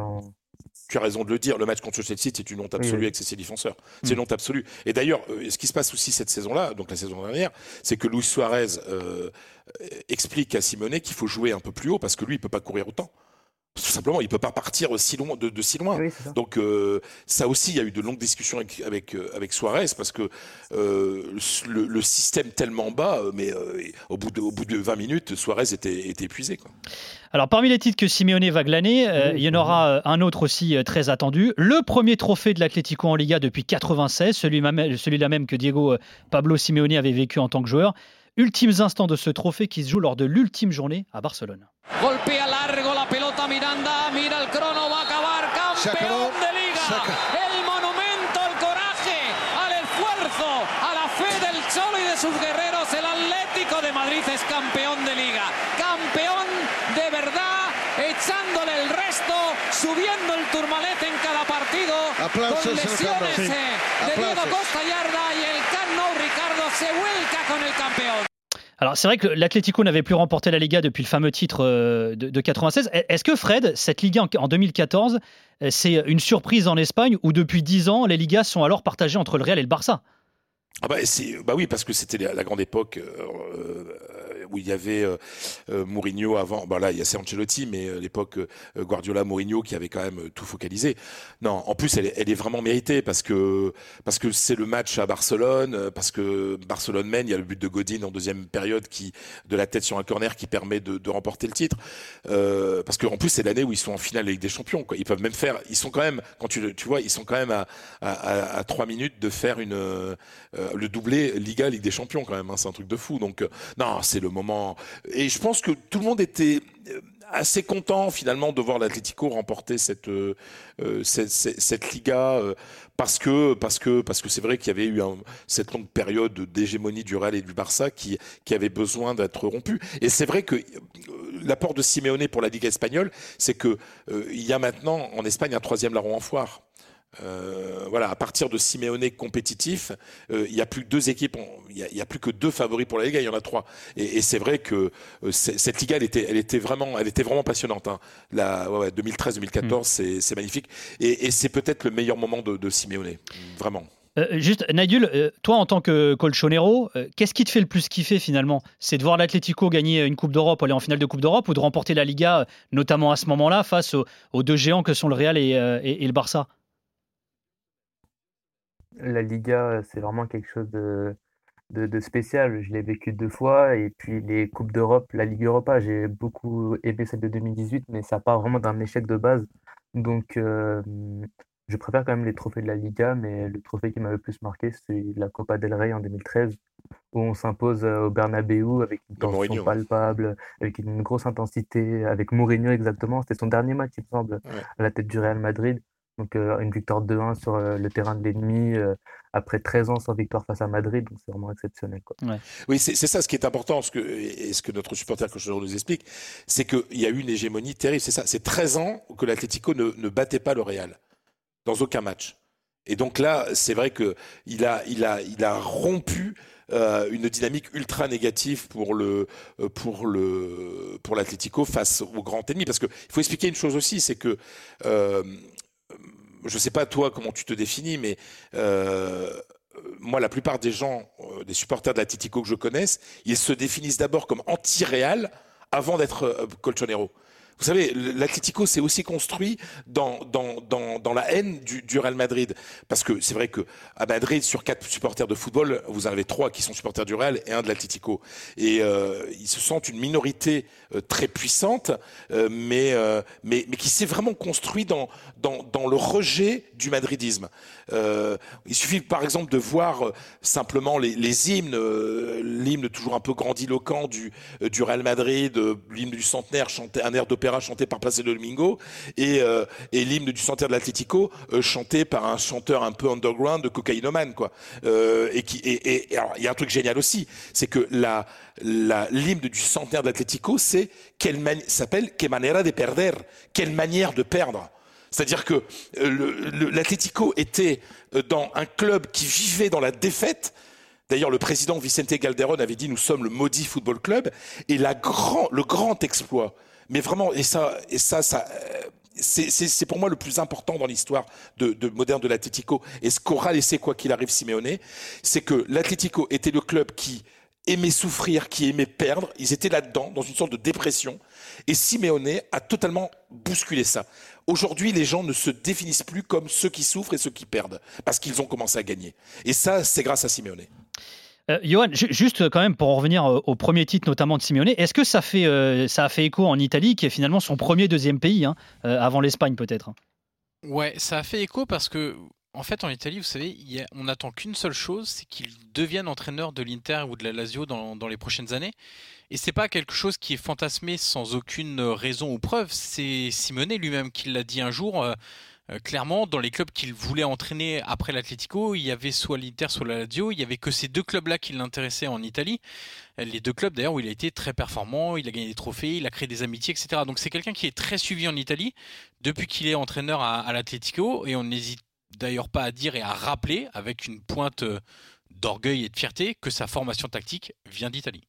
Tu as raison de le dire, le match contre Chelsea, c'est une honte absolue avec ses défenseurs. C'est une mm. honte absolue. Et d'ailleurs, euh, ce qui se passe aussi cette saison-là, donc la saison dernière, c'est que Luis Suarez explique à Simone qu'il faut jouer un peu plus haut parce que lui, il peut pas courir autant. Tout simplement, il peut pas partir si loin, de, si loin. Donc euh, ça aussi, il y a eu de longues discussions avec avec, euh, avec Suarez parce que euh, le, système tellement bas, mais au bout de au bout de 20 minutes, Suarez était, était épuisé. Quoi. Alors parmi les titres que Simeone va glaner, il y en aura un autre aussi très attendu, le premier trophée de l'Atlético en Liga depuis 96, celui-là celui même que Diego Pablo Simeone avait vécu en tant que joueur. Ultimes instants de ce trophée qui se joue lors de l'ultime journée à Barcelone. Golpea largo la pelota mirando anda, mira el crono, va a acabar campeón de liga. El monumento, el coraje, al esfuerzo, a la fe del Cholo y de sus guerreros. El Atlético de Madrid es campeón de liga. Campeón de verdad, echándole el resto, subiendo el turmalet en cada partido. con lesiones eh, de Diego Costa Yarda y el Cano Ricardo se vuelca con el campeón. Alors c'est vrai que l'Atlético n'avait plus remporté la Liga depuis le fameux titre euh, de, de 96. Est-ce que Fred, cette Liga en, en 2014, euh, c'est une surprise en Espagne où depuis 10 ans, les Ligas sont alors partagées entre le Real et le Barça? Ah bah, bah, oui, parce que c'était la, grande époque euh, où il y avait euh, euh, Mourinho avant. Bah là, il y a c'est Ancelotti, mais euh, l'époque Guardiola, Mourinho qui avait quand même tout focalisé. Non, en plus, elle est, vraiment méritée parce que parce que c'est le match à Barcelone, parce que Barcelone mène. Il y a le but de Godin en deuxième période qui de la tête sur un corner qui permet de, remporter le titre. Euh, parce qu'en plus, c'est l'année où ils sont en finale Ligue des Champions. Ils peuvent même faire. Ils sont quand même, quand tu tu vois, ils sont quand même à à, à, trois minutes de faire une le doublé Liga Ligue des Champions quand même. Hein, c'est un truc de fou. Donc non, c'est le et je pense que tout le monde était euh, assez content finalement de voir l'Atlético remporter cette, euh, euh, cette, Liga parce que parce que parce que c'est vrai qu'il y avait eu cette longue période d'hégémonie du Real et du Barça qui qui avait besoin d'être rompu. Et c'est vrai que l'apport de Simeone pour la Ligue espagnole, c'est que il y a maintenant en Espagne un troisième larron en foire. Euh, voilà, à partir de Simeone compétitif, euh, il n'y a plus que deux équipes, il n'y a, plus que deux favoris pour la Liga, il y en a trois. Et, et c'est vrai que euh, cette Liga, elle était, elle était vraiment, elle était vraiment passionnante. Hein. La ouais, 2013-2014, mm. c'est magnifique. Et, et c'est peut-être le meilleur moment de, de Simeone, vraiment. Euh, juste, Nagul, toi en tant que colchonero, qu'est-ce qui te fait le plus kiffer finalement? C'est de voir l'Atlético gagner une Coupe d'Europe, aller en finale de Coupe d'Europe, ou de remporter la Liga, notamment à ce moment-là, face aux, aux, deux géants que sont le Real et, et, et le Barça? La Liga, c'est vraiment quelque chose de, de, spécial. Je l'ai vécu deux fois. Et puis les Coupes d'Europe, la Ligue Europa, j'ai beaucoup aimé celle de 2018, mais ça part vraiment d'un échec de base. Donc, euh, je préfère quand même les trophées de la Liga, mais le trophée qui m'a le plus marqué, c'est la Copa del Rey en 2013, où on s'impose euh, au Bernabeu avec une tension palpable, avec une grosse intensité, avec Mourinho exactement. C'était son dernier match, il me semble, à la tête du Real Madrid. Donc euh, une victoire 2-1 sur euh, le terrain de l'ennemi euh, après 13 ans sans victoire face à Madrid, donc c'est vraiment exceptionnel. Quoi. Oui, c'est ça ce qui est important, ce que, et ce que notre supporter que nous explique, c'est qu'il y a eu une hégémonie terrible. C'est ça, c'est 13 ans que l'Atlético ne, ne battait pas le Real dans aucun match. Et donc là, c'est vrai que il a, il a, il a rompu euh, une dynamique ultra négative pour le pour le pour l'Atlético face au grand ennemi. Parce que il faut expliquer une chose aussi, c'est que euh, je sais pas toi comment tu te définis, mais euh, moi, la plupart des gens, euh, des supporters de l'Atletico que je connaisse, ils se définissent d'abord comme anti-réal avant d'être euh, colchonero. Vous savez, l'Atlético s'est aussi construit dans, dans, dans, dans la haine du, Real Madrid. Parce que c'est vrai que Madrid, sur quatre supporters de football, vous en avez trois qui sont supporters du Real et un de l'Atlético. Et euh, ils se sentent une minorité euh, très puissante, euh, mais, mais, mais qui s'est vraiment construit dans, dans, dans le rejet du madridisme. Il suffit par exemple de voir simplement les, les hymnes, l'hymne toujours un peu grandiloquent du, du Real Madrid, l'hymne du centenaire, chanté, un air d'opéra chanté par Placido Domingo et, euh, l'hymne du centenaire de l'Atlético euh, chanté par un chanteur un peu underground de cocaïnomane quoi. Euh, et il y a un truc génial aussi, c'est que la l'hymne du centenaire de l'Atlético, s'appelle Que manera de perder, quelle manière de perdre. C'est-à-dire que l'Atlético était dans un club qui vivait dans la défaite. D'ailleurs, le président Vicente Calderón avait dit nous sommes le maudit football club. Et le grand exploit mais vraiment, et ça, et ça, ça. Euh, c'est pour moi le plus important dans l'histoire de, de, moderne de l'Atlético. Et ce qu'aura laissé, quoi qu'il arrive, Simeone, c'est que l'Atlético était le club qui aimait souffrir, qui aimait perdre. Ils étaient là-dedans, dans une sorte de dépression. Et Simeone a totalement bousculé ça. Aujourd'hui, les gens ne se définissent plus comme ceux qui souffrent et ceux qui perdent, parce qu'ils ont commencé à gagner. Et ça, c'est grâce à Simeone. Euh, Johan, juste quand même pour en revenir euh, au premier titre, notamment de Simeone, est-ce que ça, fait, euh, ça a fait écho en Italie, qui est finalement son premier deuxième pays, hein, avant l'Espagne peut-être Ouais, ça a fait écho parce que En fait, en Italie, vous savez, on n'attend qu'une seule chose, c'est qu'il devienne entraîneur de l'Inter ou de la Lazio dans, les prochaines années. Et c'est pas quelque chose qui est fantasmé sans aucune raison ou preuve. C'est Simone lui-même qui l'a dit un jour. Euh, euh, clairement, dans les clubs qu'il voulait entraîner après l'Atlético, il y avait soit l'Inter, soit la Lazio. Il y avait que ces deux clubs-là qui l'intéressaient en Italie. Les deux clubs d'ailleurs où il a été très performant, il a gagné des trophées, il a créé des amitiés, etc. Donc c'est quelqu'un qui est très suivi en Italie depuis qu'il est entraîneur à, à l'Atlético et on n'hésite d'ailleurs pas à dire et à rappeler avec une pointe euh, d'orgueil et de fierté que sa formation tactique vient d'Italie.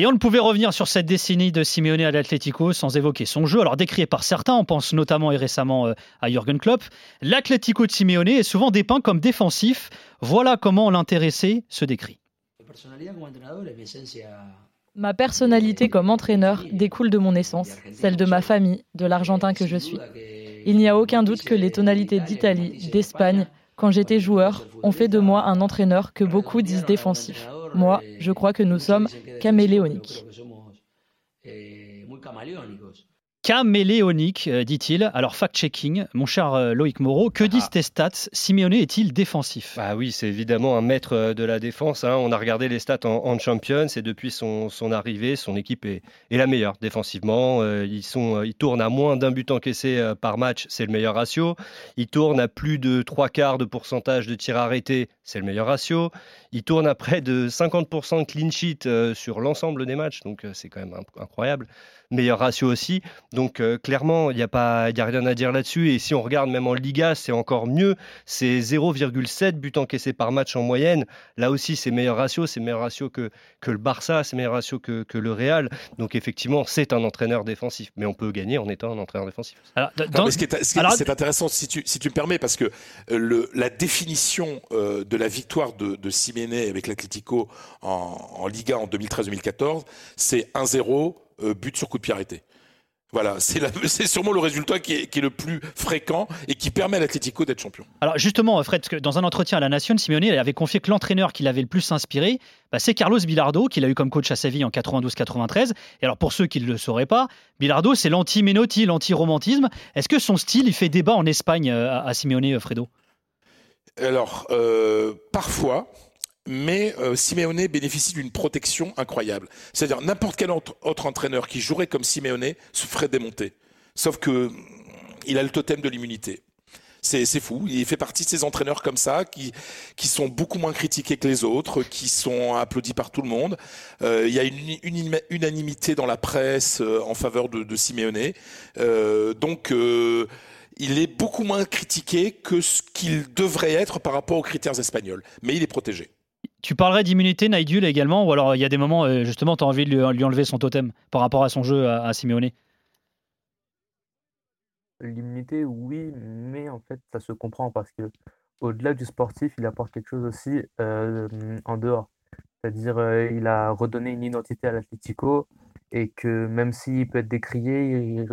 Et on ne pouvait revenir sur cette décennie de Simeone à l'Atlético sans évoquer son jeu. Alors décrié par certains, on pense notamment et récemment euh, à Jürgen Klopp, l'Atlético de Simeone est souvent dépeint comme défensif. Voilà comment l'intéressé se décrit. Ma personnalité comme entraîneur découle de mon essence, celle de ma famille, de l'Argentin que je suis. Il n'y a aucun doute que les tonalités d'Italie, d'Espagne, quand j'étais joueur, ont fait de moi un entraîneur que beaucoup disent défensif. Moi, je crois que nous sommes caméléoniques caméléonique, euh, dit-il. Alors, fact-checking, mon cher euh, Loïc Moreau, que disent ah. tes stats? Simeone est-il défensif? Bah oui, c'est évidemment un maître euh, de la défense. Hein. On a regardé les stats en, Champions et depuis son, arrivée, son équipe est, la meilleure défensivement. ils, sont, ils tournent à moins d'un but encaissé par match, c'est le meilleur ratio. Ils tournent à plus de trois quarts de pourcentage de tirs arrêtés, c'est le meilleur ratio. Ils tournent à près de 50% de clean sheet sur l'ensemble des matchs, donc c'est quand même incroyable meilleur ratio aussi. Donc euh, clairement, il n'y a, pas, a rien à dire là-dessus. Et si on regarde même en Liga, c'est encore mieux. C'est 0,7 buts encaissés par match en moyenne. Là aussi, c'est meilleur ratio. C'est meilleur ratio que, que le Barça, c'est meilleur ratio que, que, le Real. Donc effectivement, c'est un entraîneur défensif. Mais on peut gagner en étant un entraîneur défensif. c'est intéressant, si tu, si tu me permets, parce que euh, le, la définition euh, de la victoire de, de avec l'Atlético en, Liga en 2013-2014, c'est 1-0 euh, but sur coup de pied arrêté. Voilà, c'est sûrement le résultat qui est, le plus fréquent et qui permet à l'Atlético d'être champion. Alors justement, Fred, dans un entretien à la Nation, Simeone avait confié que l'entraîneur qui l'avait le plus inspiré, bah, c'est Carlos Bilardo, qu'il a eu comme coach à Séville en 92-93. Et alors pour ceux qui ne le sauraient pas, Bilardo, c'est l'anti-Menotti, l'anti-romantisme. Est-ce que son style, il fait débat en Espagne euh, à, Simeone, euh, Fredo? Alors, parfois, mais euh, Simeone bénéficie d'une protection incroyable. C'est-à-dire n'importe quel autre, entraîneur qui jouerait comme Simeone se ferait démonter. Sauf que il a le totem de l'immunité. C'est, fou. Il fait partie de ces entraîneurs comme ça qui, sont beaucoup moins critiqués que les autres, qui sont applaudis par tout le monde. Euh, il y a une, une, unanimité dans la presse euh, en faveur de, de Simeone. donc il est beaucoup moins critiqué que ce qu'il devrait être par rapport aux critères espagnols. Mais il est protégé. Tu parlerais d'immunité, Naidul également, ou alors il y a des moments, euh, justement, tu as envie de lui, enlever son totem par rapport à son jeu à, Simeone? L'immunité, oui, mais en fait, ça se comprend parce que au-delà du sportif, il apporte quelque chose aussi euh, en dehors. C'est-à-dire, euh, il a redonné une identité à l'Atlético et que même s'il peut être décrié, il,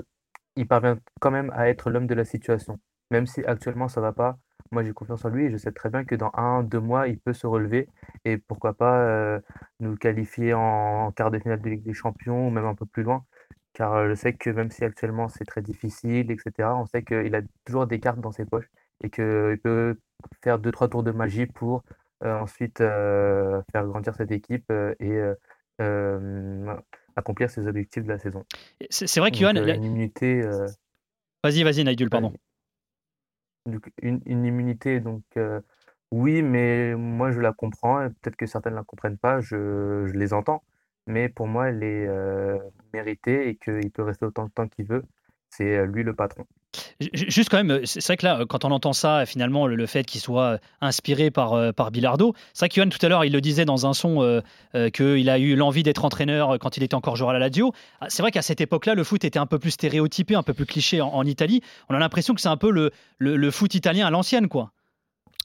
parvient quand même à être l'homme de la situation. Même si actuellement ça va pas, moi, j'ai confiance en lui et je sais très bien que dans un, deux mois, il peut se relever et pourquoi pas euh, nous qualifier en, quart de finale de Ligue des Champions ou même un peu plus loin. Car euh, je sais que même si actuellement c'est très difficile, etc., on sait qu'il a toujours des cartes dans ses poches et qu'il peut faire deux, trois tours de magie pour euh, ensuite faire grandir cette équipe et accomplir ses objectifs de la saison. C'est vrai qu'il Une immunité. Vas-y, vas-y, Nigel, pardon une, immunité, donc euh, oui, mais moi je la comprends, peut-être que certaines ne la comprennent pas, je, je les entends, mais pour moi elle est euh, méritée et qu'il peut rester autant de temps qu'il veut, c'est euh, lui le patron. Juste quand même, c'est vrai que là, quand on entend ça, finalement, le, fait qu'il soit inspiré par, par Bilardo, c'est vrai qu'Yohan, tout à l'heure, il le disait dans un son qu'il a eu l'envie d'être entraîneur quand il était encore joueur à la Lazio. Ah, c'est vrai qu'à cette époque-là, le foot était un peu plus stéréotypé, un peu plus cliché en, Italie. On a l'impression que c'est un peu le, le, foot italien à l'ancienne, quoi.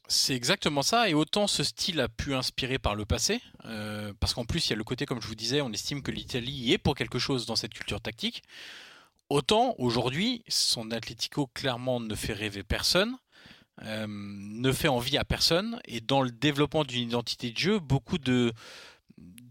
C'est exactement ça, et autant ce style a pu inspirer par le passé, parce qu'en plus il y a le côté, comme je vous disais, on estime que l'Italie est pour quelque chose dans cette culture tactique. Autant aujourd'hui, son Atlético clairement ne fait rêver personne, euh, ne fait envie à personne, et dans le développement d'une identité de jeu, beaucoup de,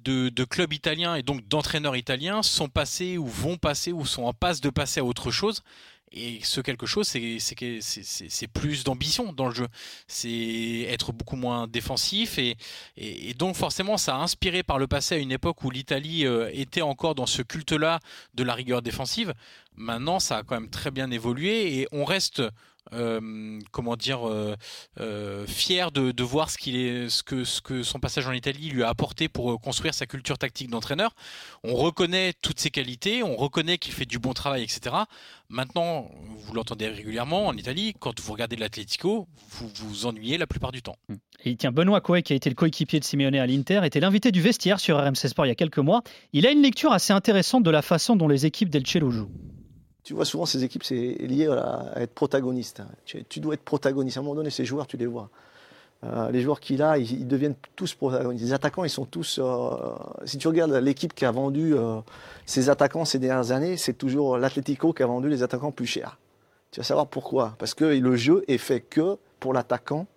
de, clubs italiens et donc d'entraîneurs italiens sont passés ou vont passer ou sont en passe de passer à autre chose. Et ce quelque chose, c'est plus d'ambition dans le jeu. C'est être beaucoup moins défensif. Et, et, donc, forcément, ça a inspiré par le passé à une époque où l'Italie euh, était encore dans ce culte-là de la rigueur défensive. Maintenant, ça a quand même très bien évolué et on reste euh, comment dire, euh, euh, fier de, voir ce, qu'il est, ce, que, son passage en Italie lui a apporté pour construire sa culture tactique d'entraîneur. On reconnaît toutes ses qualités, on reconnaît qu'il fait du bon travail, etc. Maintenant, vous l'entendez régulièrement en Italie, quand vous regardez l'Atletico, vous vous ennuyez la plupart du temps. Et tiens, Benoît Coe, qui a été le coéquipier de Simeone à l'Inter, était l'invité du vestiaire sur RMC Sport il y a quelques mois. Il a une lecture assez intéressante de la façon dont les équipes d'El Cielo jouent. Tu vois, souvent, ces équipes, c'est lié à, être protagoniste. Tu, dois être protagoniste. À un moment donné, ces joueurs, tu les vois. Euh, les joueurs qu'il a, ils, deviennent tous protagonistes. Les attaquants, ils sont tous. Euh, si tu regardes l'équipe qui a vendu euh, ses attaquants ces dernières années, c'est toujours l'Atlético qui a vendu les attaquants plus chers. Tu vas savoir pourquoi. Parce que le jeu est fait que pour l'attaquant,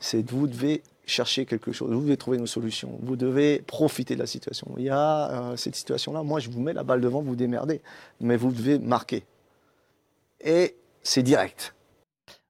c'est vous devez chercher quelque chose, vous devez trouver une solution, vous devez profiter de la situation. Il y a euh, cette situation-là, moi je vous mets la balle devant, vous démerdez, mais vous devez marquer. Et c'est direct.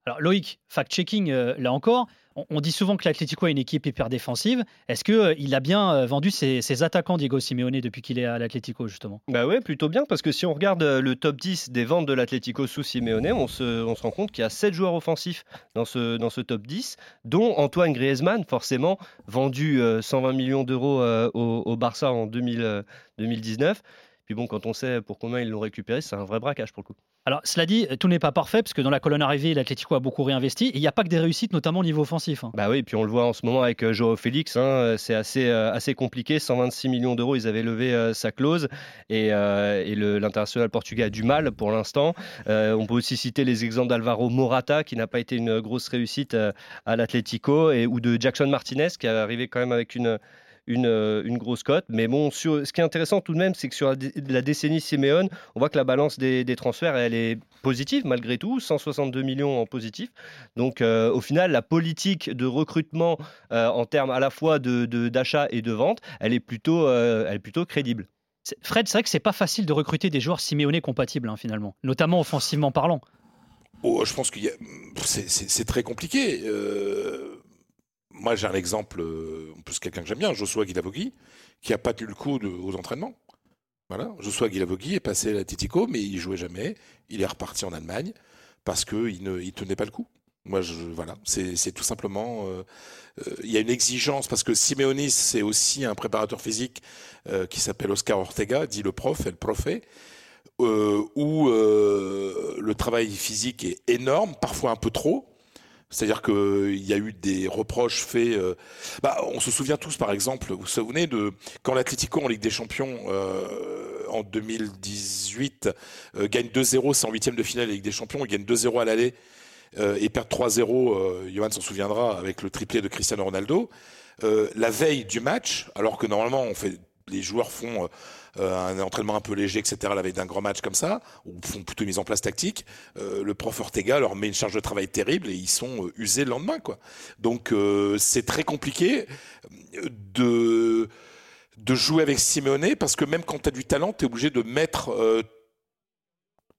Alors Loïc, fact-checking euh, là encore, on dit souvent que l'Atlético a une équipe hyper défensive. Est-ce qu'il euh, a bien euh, vendu ses, attaquants, Diego Simeone, depuis qu'il est à l'Atlético, justement? Bah ouais, plutôt bien, parce que si on regarde euh, le top 10 des ventes de l'Atlético sous Simeone, on se, rend compte qu'il y a 7 joueurs offensifs dans ce, dans ce top 10, dont Antoine Griezmann, forcément, vendu 120 millions d'euros au, Barça en 2019. Puis bon, quand on sait pour combien ils l'ont récupéré, c'est un vrai braquage pour le coup. Alors, cela dit, tout n'est pas parfait, parce que dans la colonne arrivée, l'Atlético a beaucoup réinvesti. Et il n'y a pas que des réussites, notamment au niveau offensif. Hein. Bah oui, puis on le voit en ce moment avec euh, Joao Félix. Hein, c'est assez, euh, assez compliqué. 126 millions d'euros, ils avaient levé euh, sa clause. Et, et l'international portugais a du mal pour l'instant. on peut aussi citer les exemples d'Alvaro Morata, qui n'a pas été une grosse réussite à l'Atlético, ou de Jackson Martinez, qui est arrivé quand même avec une euh, une, grosse cote. Mais bon, ce qui est intéressant tout de même, c'est que sur la, décennie Simeone, on voit que la balance des, transferts, elle est positive malgré tout, 162 millions en positif. Donc euh, au final, la politique de recrutement euh, en termes à la fois d'achat de, et de vente, elle est plutôt, elle est plutôt crédible. Fred, c'est vrai que c'est pas facile de recruter des joueurs Simeone compatibles hein, finalement, notamment offensivement parlant. Oh, je pense que c'est très compliqué moi, j'ai un exemple, euh, en plus quelqu'un que j'aime bien, Joshua Guilavogui, qui a pas tenu le coup aux entraînements. Voilà, Joshua Guilavogui est passé à la Titico, mais il jouait jamais. Il est reparti en Allemagne parce qu'il ne tenait pas le coup. Moi, je, voilà, c'est tout simplement. Euh, euh, il y a une exigence parce que Simeonis, c'est aussi un préparateur physique qui s'appelle Oscar Ortega, dit le prof, le profet, où le travail physique est énorme, parfois un peu trop. C'est-à-dire qu'il y a eu des reproches faits. Euh, bah, on se souvient tous, par exemple, vous vous souvenez de quand l'Atlético en Ligue des Champions euh, en 2018 euh, gagne 2-0, c'est en huitième de finale de Ligue des Champions, il gagne 2-0 à l'aller et perd 3-0. Johan s'en souviendra avec le triplé de Cristiano Ronaldo. la veille du match, alors que normalement les joueurs font un entraînement un peu léger, etc., la veille d'un grand match comme ça, ou font plutôt une mise en place tactique, euh, le prof Ortega leur met une charge de travail terrible et ils sont euh, usés le lendemain. Quoi. Donc c'est très compliqué de de jouer avec Simeone parce que même quand tu as du talent, tu es obligé de mettre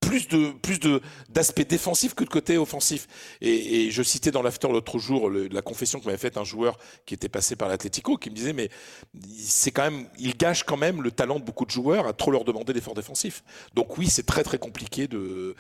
plus de plus de d'aspect défensif que de côté offensif. Et, je citais dans l'after l'autre jour la confession que m'avait faite un joueur qui était passé par l'Atlético, qui me disait mais c'est quand même il gâche quand même le talent de beaucoup de joueurs à trop leur demander d'efforts défensifs. Donc oui, c'est très très compliqué de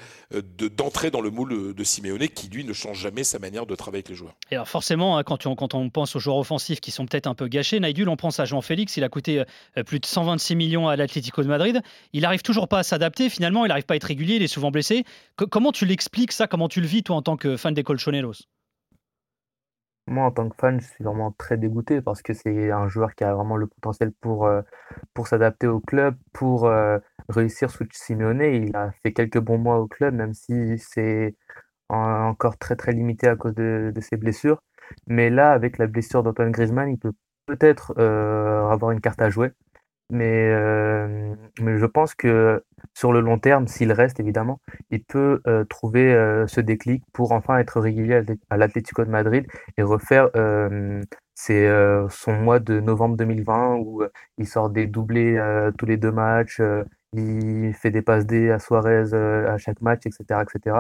d'entrer dans le moule de Simeone qui lui ne change jamais sa manière de travailler avec les joueurs. Et alors forcément, hein, quand, on, quand on pense aux joueurs offensifs qui sont peut-être un peu gâchés, Naïdul, on pense à Jean Félix, il a coûté euh, plus de 126 millions à l'Atlético de Madrid. Il arrive toujours pas à s'adapter. Finalement, il n'arrive pas à être régulier il est souvent blessé. comment tu l'expliques ça? Comment tu le vis, toi, en tant que fan des Colchoneros? Moi, en tant que fan, je suis vraiment très dégoûté parce que c'est un joueur qui a vraiment le potentiel pour, euh, s'adapter au club, pour euh, réussir sous Simeone. Il a fait quelques bons mois au club, même si c'est encore très très limité à cause de, ses blessures. Mais là, avec la blessure d'Antoine Griezmann, il peut peut-être euh, avoir une carte à jouer. Mais, euh, mais je pense que sur le long terme, s'il reste évidemment, il peut euh, trouver euh, ce déclic pour enfin être régulier à l'Atlético de Madrid et refaire son mois de novembre 2020 où il sort des doublés tous les deux matchs, il fait des passes D à Suarez à chaque match, etc. etc.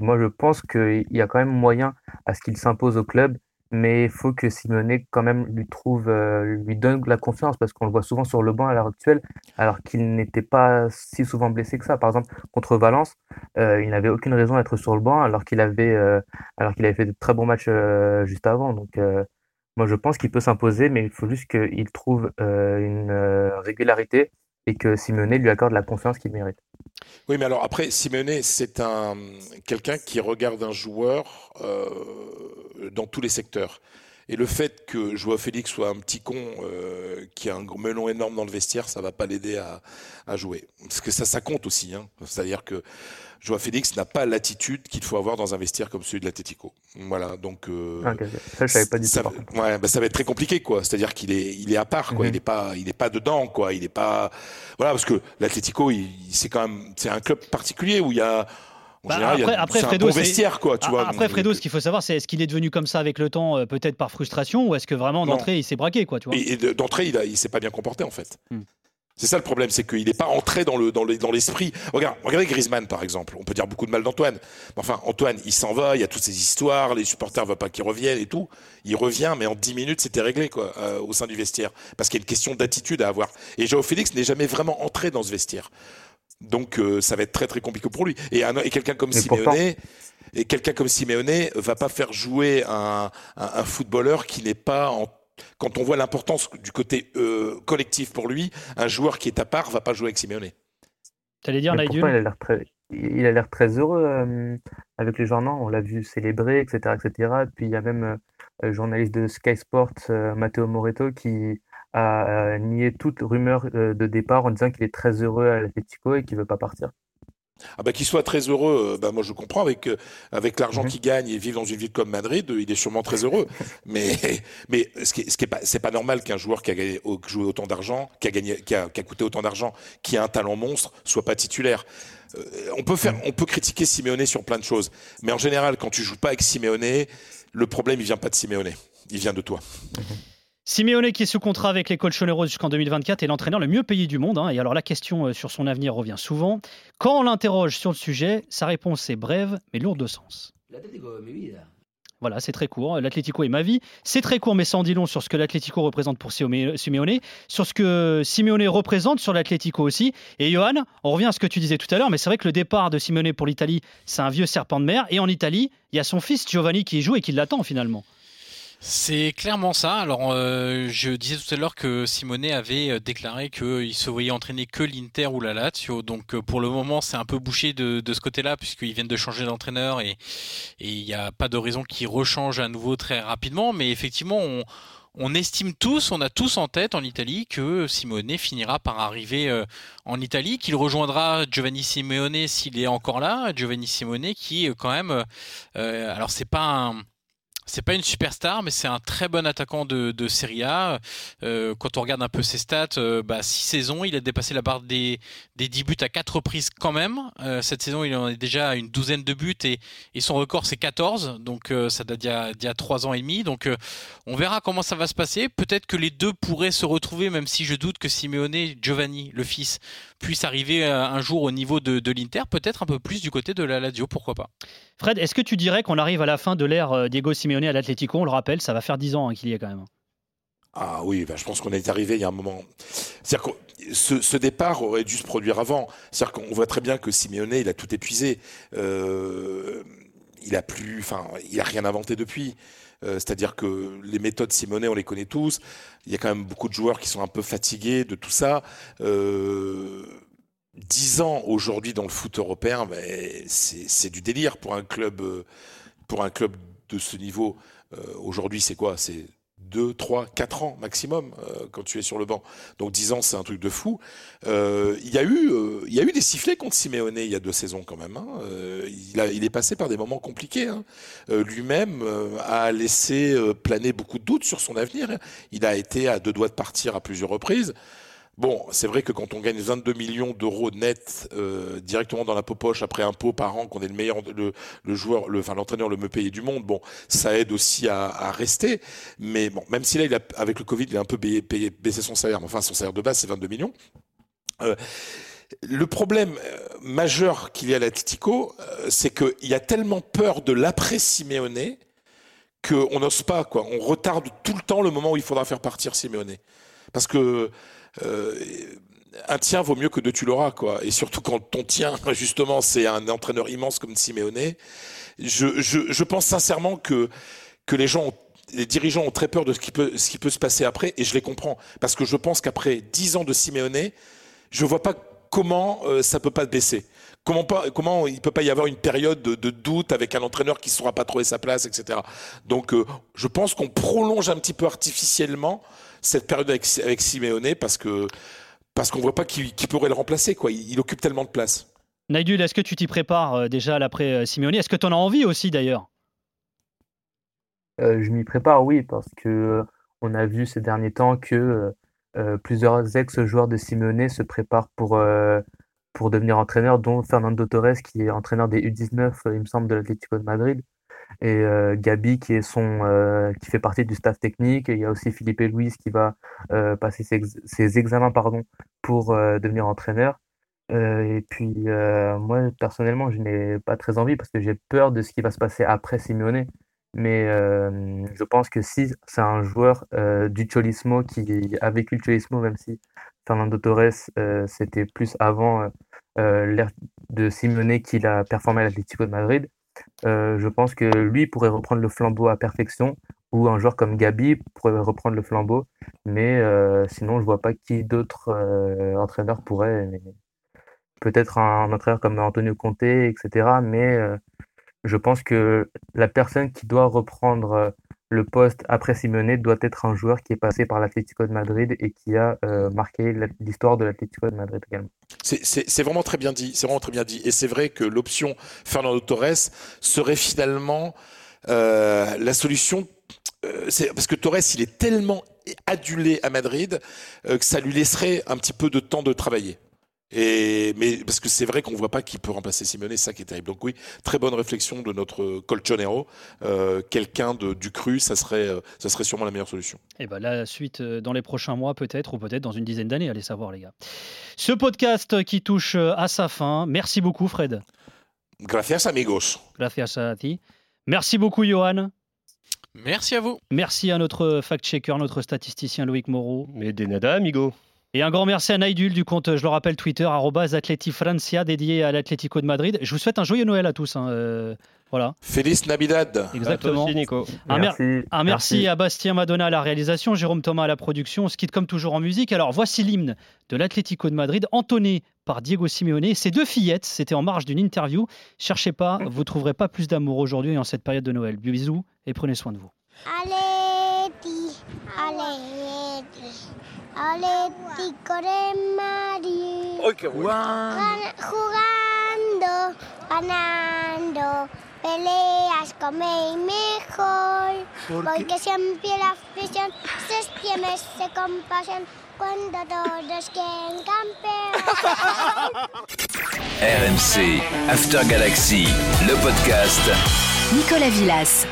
moi, je pense qu'il y a quand même moyen à ce qu'il s'impose au club mais il faut que Simone quand même lui trouve, euh, lui donne la confiance parce qu'on le voit souvent sur le banc à l'heure actuelle, alors qu'il n'était pas si souvent blessé que ça. Par exemple, contre Valence, euh, il n'avait aucune raison d'être sur le banc alors qu'il avait, euh, alors qu'il avait fait de très bons matchs juste avant. Donc, moi, je pense qu'il peut s'imposer, mais il faut juste qu'il trouve une régularité et que Simone lui accorde la confiance qu'il mérite. Oui, mais alors après, Simeone, c'est un quelqu'un qui regarde un joueur euh, dans tous les secteurs. Et le fait que Joao Félix soit un petit con euh, qui a un melon énorme dans le vestiaire, ça va pas l'aider à, à, jouer. Parce que ça, ça compte aussi. Hein. C'est-à-dire que Joao Félix n'a pas l'attitude qu'il faut avoir dans un vestiaire comme celui de l'Atletico. Voilà, donc euh, ah, ça je savais pas du ça, ouais, bah, ça va être très compliqué quoi. C'est-à-dire qu'il est il est à part quoi. Mhm. Il est pas il est pas dedans quoi. Il est pas voilà parce que l'Atletico c'est quand même c'est un club particulier où il y a bah, après, après Fredo, un bon vestiaire, quoi, tu vois. Après, Fredo, ce qu'il faut savoir, c'est est-ce qu'il est devenu comme ça avec le temps, euh, peut-être par frustration, ou est-ce que vraiment d'entrée, il s'est braqué, quoi, tu vois? Et, d'entrée, il, il s'est pas bien comporté, en fait. Hmm. C'est ça le problème, c'est qu'il n'est pas entré dans le dans l'esprit. Regarde, regardez Griezmann par exemple. On peut dire beaucoup de mal d'Antoine. Enfin, Antoine, il s'en va, il y a toutes ces histoires, les supporters veulent pas qu'il revienne et tout. Il revient, mais en 10 minutes, c'était réglé quoi, euh, au sein du vestiaire, parce qu'il y a une question d'attitude à avoir. Et Joao Félix n'est jamais vraiment entré dans ce vestiaire, donc euh, ça va être très très compliqué pour lui. Et, et quelqu'un comme Simeone. Et quelqu'un comme Simeone va pas faire jouer un, un, un footballeur qui n'est pas en quand on voit l'importance du côté euh, collectif pour lui, un joueur qui est à part va pas jouer avec Simeone. T'allais dire, Naïdul Il a l'air très, heureux euh, avec les gens, non On l'a vu célébrer, etc., etc. Puis il y a même euh, le journaliste de Sky Sports, Matteo Moreto, qui a nié toute rumeur de départ en disant qu'il est très heureux à l'Atletico et qu'il veut pas partir. Ah bah qu'il soit très heureux, euh, bah moi je comprends avec euh, avec l'argent mhm. qu'il gagne et vivre dans une ville comme Madrid, euh, il est sûrement très heureux. mais mais ce qui ce qui est pas c'est pas normal qu'un joueur qui a gagné, joué autant d'argent, qui a gagné qui a, qui a coûté autant d'argent, qui a un talent monstre, soit pas titulaire. on peut faire mhm. on peut critiquer Simeone sur plein de choses, mais en général quand tu joues pas avec Simeone, le problème il vient pas de Simeone, il vient de toi. Mhm. Simeone qui est sous contrat avec les Colchoneros jusqu'en 2024 est l'entraîneur le mieux payé du monde. Hein. Et alors la question euh, sur son avenir revient souvent. Quand on l'interroge sur le sujet, sa réponse est brève mais lourde de sens. Voilà, c'est très court. L'Atlético est ma vie. C'est très court, mais en dit long sur ce que l'Atlético représente pour Simeone, sur ce que Simeone représente sur l'Atlético aussi. Et Johan, on revient à ce que tu disais tout à l'heure, mais c'est vrai que le départ de Simeone pour l'Italie, c'est un vieux serpent de mer. Et en Italie, il y a son fils Giovanni qui y joue et qui l'attend finalement. C'est clairement ça. Alors, euh, je disais tout à l'heure que Simone avait euh, déclaré qu'il se voyait entraîner que l'Inter ou la Lazio. Donc, euh, pour le moment, c'est un peu bouché de, ce côté-là, puisqu'ils viennent de changer d'entraîneur et il n'y a pas de raison qu'il rechange à nouveau très rapidement. Mais effectivement, on, estime tous, on a tous en tête en Italie que Simone finira par arriver en Italie, qu'il rejoindra Giovanni Simeone s'il est encore là. Giovanni Simone qui, quand même, alors c'est pas un c'est pas une superstar, mais c'est un très bon attaquant de, Serie A. Euh, quand on regarde un peu ses stats, euh, bah, six saisons, il a dépassé la barre des, des 10 buts à quatre reprises quand même. Euh, cette saison, il en est déjà à une douzaine de buts et, son record c'est 14. Donc ça date d'il y a trois ans et demi. Donc on verra comment ça va se passer. Peut-être que les deux pourraient se retrouver, même si je doute que Simeone, Giovanni, le fils, puisse arriver un jour au niveau de, de l'Inter. Peut-être un peu plus du côté de la Lazio, pourquoi pas. Fred, est-ce que tu dirais qu'on arrive à la fin de l'ère Diego Simeone à l'Atlético, on le rappelle, ça va faire 10 ans hein, qu'il y est quand même. Ah oui, bah, je pense qu'on est arrivé il y a un moment. cest que ce, départ aurait dû se produire avant. C'est-à-dire qu'on voit très bien que Simeone, il a tout épuisé. Euh, il a plus, enfin, il a rien inventé depuis. Euh, c'est-à-dire que les méthodes Simeone, on les connaît tous. Il y a quand même beaucoup de joueurs qui sont un peu fatigués de tout ça. Euh, 10 ans aujourd'hui dans le foot européen, ben, c'est du délire pour un club, euh, pour un club de ce niveau, euh, aujourd'hui, c'est quoi? C'est 2, 3, 4 ans maximum euh, quand tu es sur le banc. Donc 10 ans, c'est un truc de fou. Euh, il, y a eu, il y a eu des sifflets contre Simeone il y a deux saisons quand même. Hein. il, a, il est passé par des moments compliqués. Hein. Lui-même a laissé planer beaucoup de doutes sur son avenir. Il a été à deux doigts de partir à plusieurs reprises. Bon, c'est vrai que quand on gagne 22 millions d'euros net euh, directement dans la poche après impôt par an, qu'on est le meilleur, le, joueur, enfin l'entraîneur le mieux payé du monde, bon, ça aide aussi à, rester. Mais bon, même si là, avec le Covid, il a un peu baissé son salaire. Enfin, son salaire de base, c'est 22 millions. Euh, le problème majeur qu'il y a à l'Atlético, c'est qu'il y a tellement peur de l'après Simeone qu'on n'ose pas, quoi. On retarde tout le temps le moment où il faudra faire partir Simeone. Parce que un tien vaut mieux que deux tu l'auras, quoi. Et surtout quand ton tien, justement, c'est un entraîneur immense comme Simeone. Je, je, pense sincèrement que, que les gens les dirigeants ont très peur de ce qui, peut, ce qui peut se passer après, et je les comprends. Parce que je pense qu'après dix ans de Simeone, je vois pas comment euh, ça peut pas baisser. Comment, pas, comment il peut pas y avoir une période de, de doute avec un entraîneur qui ne saura pas trouver sa place, etc. Donc, euh, je pense qu'on prolonge un petit peu artificiellement cette période avec, avec Simeone parce que parce qu'on voit pas qui, pourrait le remplacer. Quoi. Il, occupe tellement de place. Naidul, est-ce que tu t'y prépares euh, déjà à l'après euh, Simeone? Est-ce que tu en as envie aussi d'ailleurs? Euh, Je m'y prépare, oui, parce que on a vu ces derniers temps que plusieurs ex-joueurs de Simeone se préparent pour, pour devenir entraîneurs, dont Fernando Torres, qui est entraîneur des U19, il me semble, de l'Atlético de Madrid et euh, Gabi qui est son euh, qui fait partie du staff technique et il y a aussi Philippe et Louise qui va euh, passer ses, examens pardon pour devenir entraîneur. Et puis moi personnellement je n'ai pas très envie parce que j'ai peur de ce qui va se passer après Simeone. Mais je pense que si c'est un joueur du Cholismo qui a vécu le Cholismo même si Fernando Torres c'était plus avant l'ère de Simeone qu'il a performé à l'Atlético de Madrid euh, je pense que lui pourrait reprendre le flambeau à perfection, ou un joueur comme Gabi pourrait reprendre le flambeau. Mais euh, sinon, je vois pas qui d'autres euh, entraîneurs pourraient. Peut-être un, entraîneur comme Antonio Conte, etc. Mais je pense que la personne qui doit reprendre le poste après Simone doit être un joueur qui est passé par l'Atlético de Madrid et qui a marqué l'histoire de l'Atlético de Madrid également. C'est vraiment très bien dit. C'est vraiment très bien dit. Et c'est vrai que l'option Fernando Torres serait finalement euh, la solution. Euh, parce que Torres, il est tellement adulé à Madrid euh, que ça lui laisserait un petit peu de temps de travailler. Et, mais parce que c'est vrai qu'on ne voit pas qui peut remplacer Simone, c'est ça qui est terrible. Donc oui, très bonne réflexion de notre colchonero. Euh, Quelqu'un du cru, ça serait, euh, ça serait sûrement la meilleure solution. Et eh ben la suite euh, dans les prochains mois peut-être, ou peut-être dans une dizaine d'années, allez savoir les gars. Ce podcast qui touche euh, à sa fin. Merci beaucoup Fred. Gracias amigos. Gracias a ti. Merci beaucoup Johan. Merci à vous. Merci à notre fact-checker, notre statisticien Loïc Moreau. Mais des nada, amigo. Et un grand merci à Naidul du compte, je le rappelle, Twitter, Francia, dédié à l'Atlético de Madrid. Je vous souhaite un joyeux Noël à tous. Hein, euh, voilà. Feliz Navidad. Exactement. Aussi, Nico. Un, merci. un merci, à Bastien Madonna à la réalisation, Jérôme Thomas à la production. On se quitte comme toujours en musique. Alors voici l'hymne de l'Atlético de Madrid, entonné par Diego Simeone. Ces deux fillettes, c'était en marge d'une interview. Cherchez pas, vous trouverez pas plus d'amour aujourd'hui en cette période de Noël. Bisous et prenez soin de vous. Allez, allez. Atlético de Madrid. ¡Ay, qué bueno! Jugando, ganando, peleas come mejor. ¿Por porque siempre la afición se extiende, se compasión cuando todos quieren campeón. RMC, After Galaxy, le podcast. Nicolas Villas.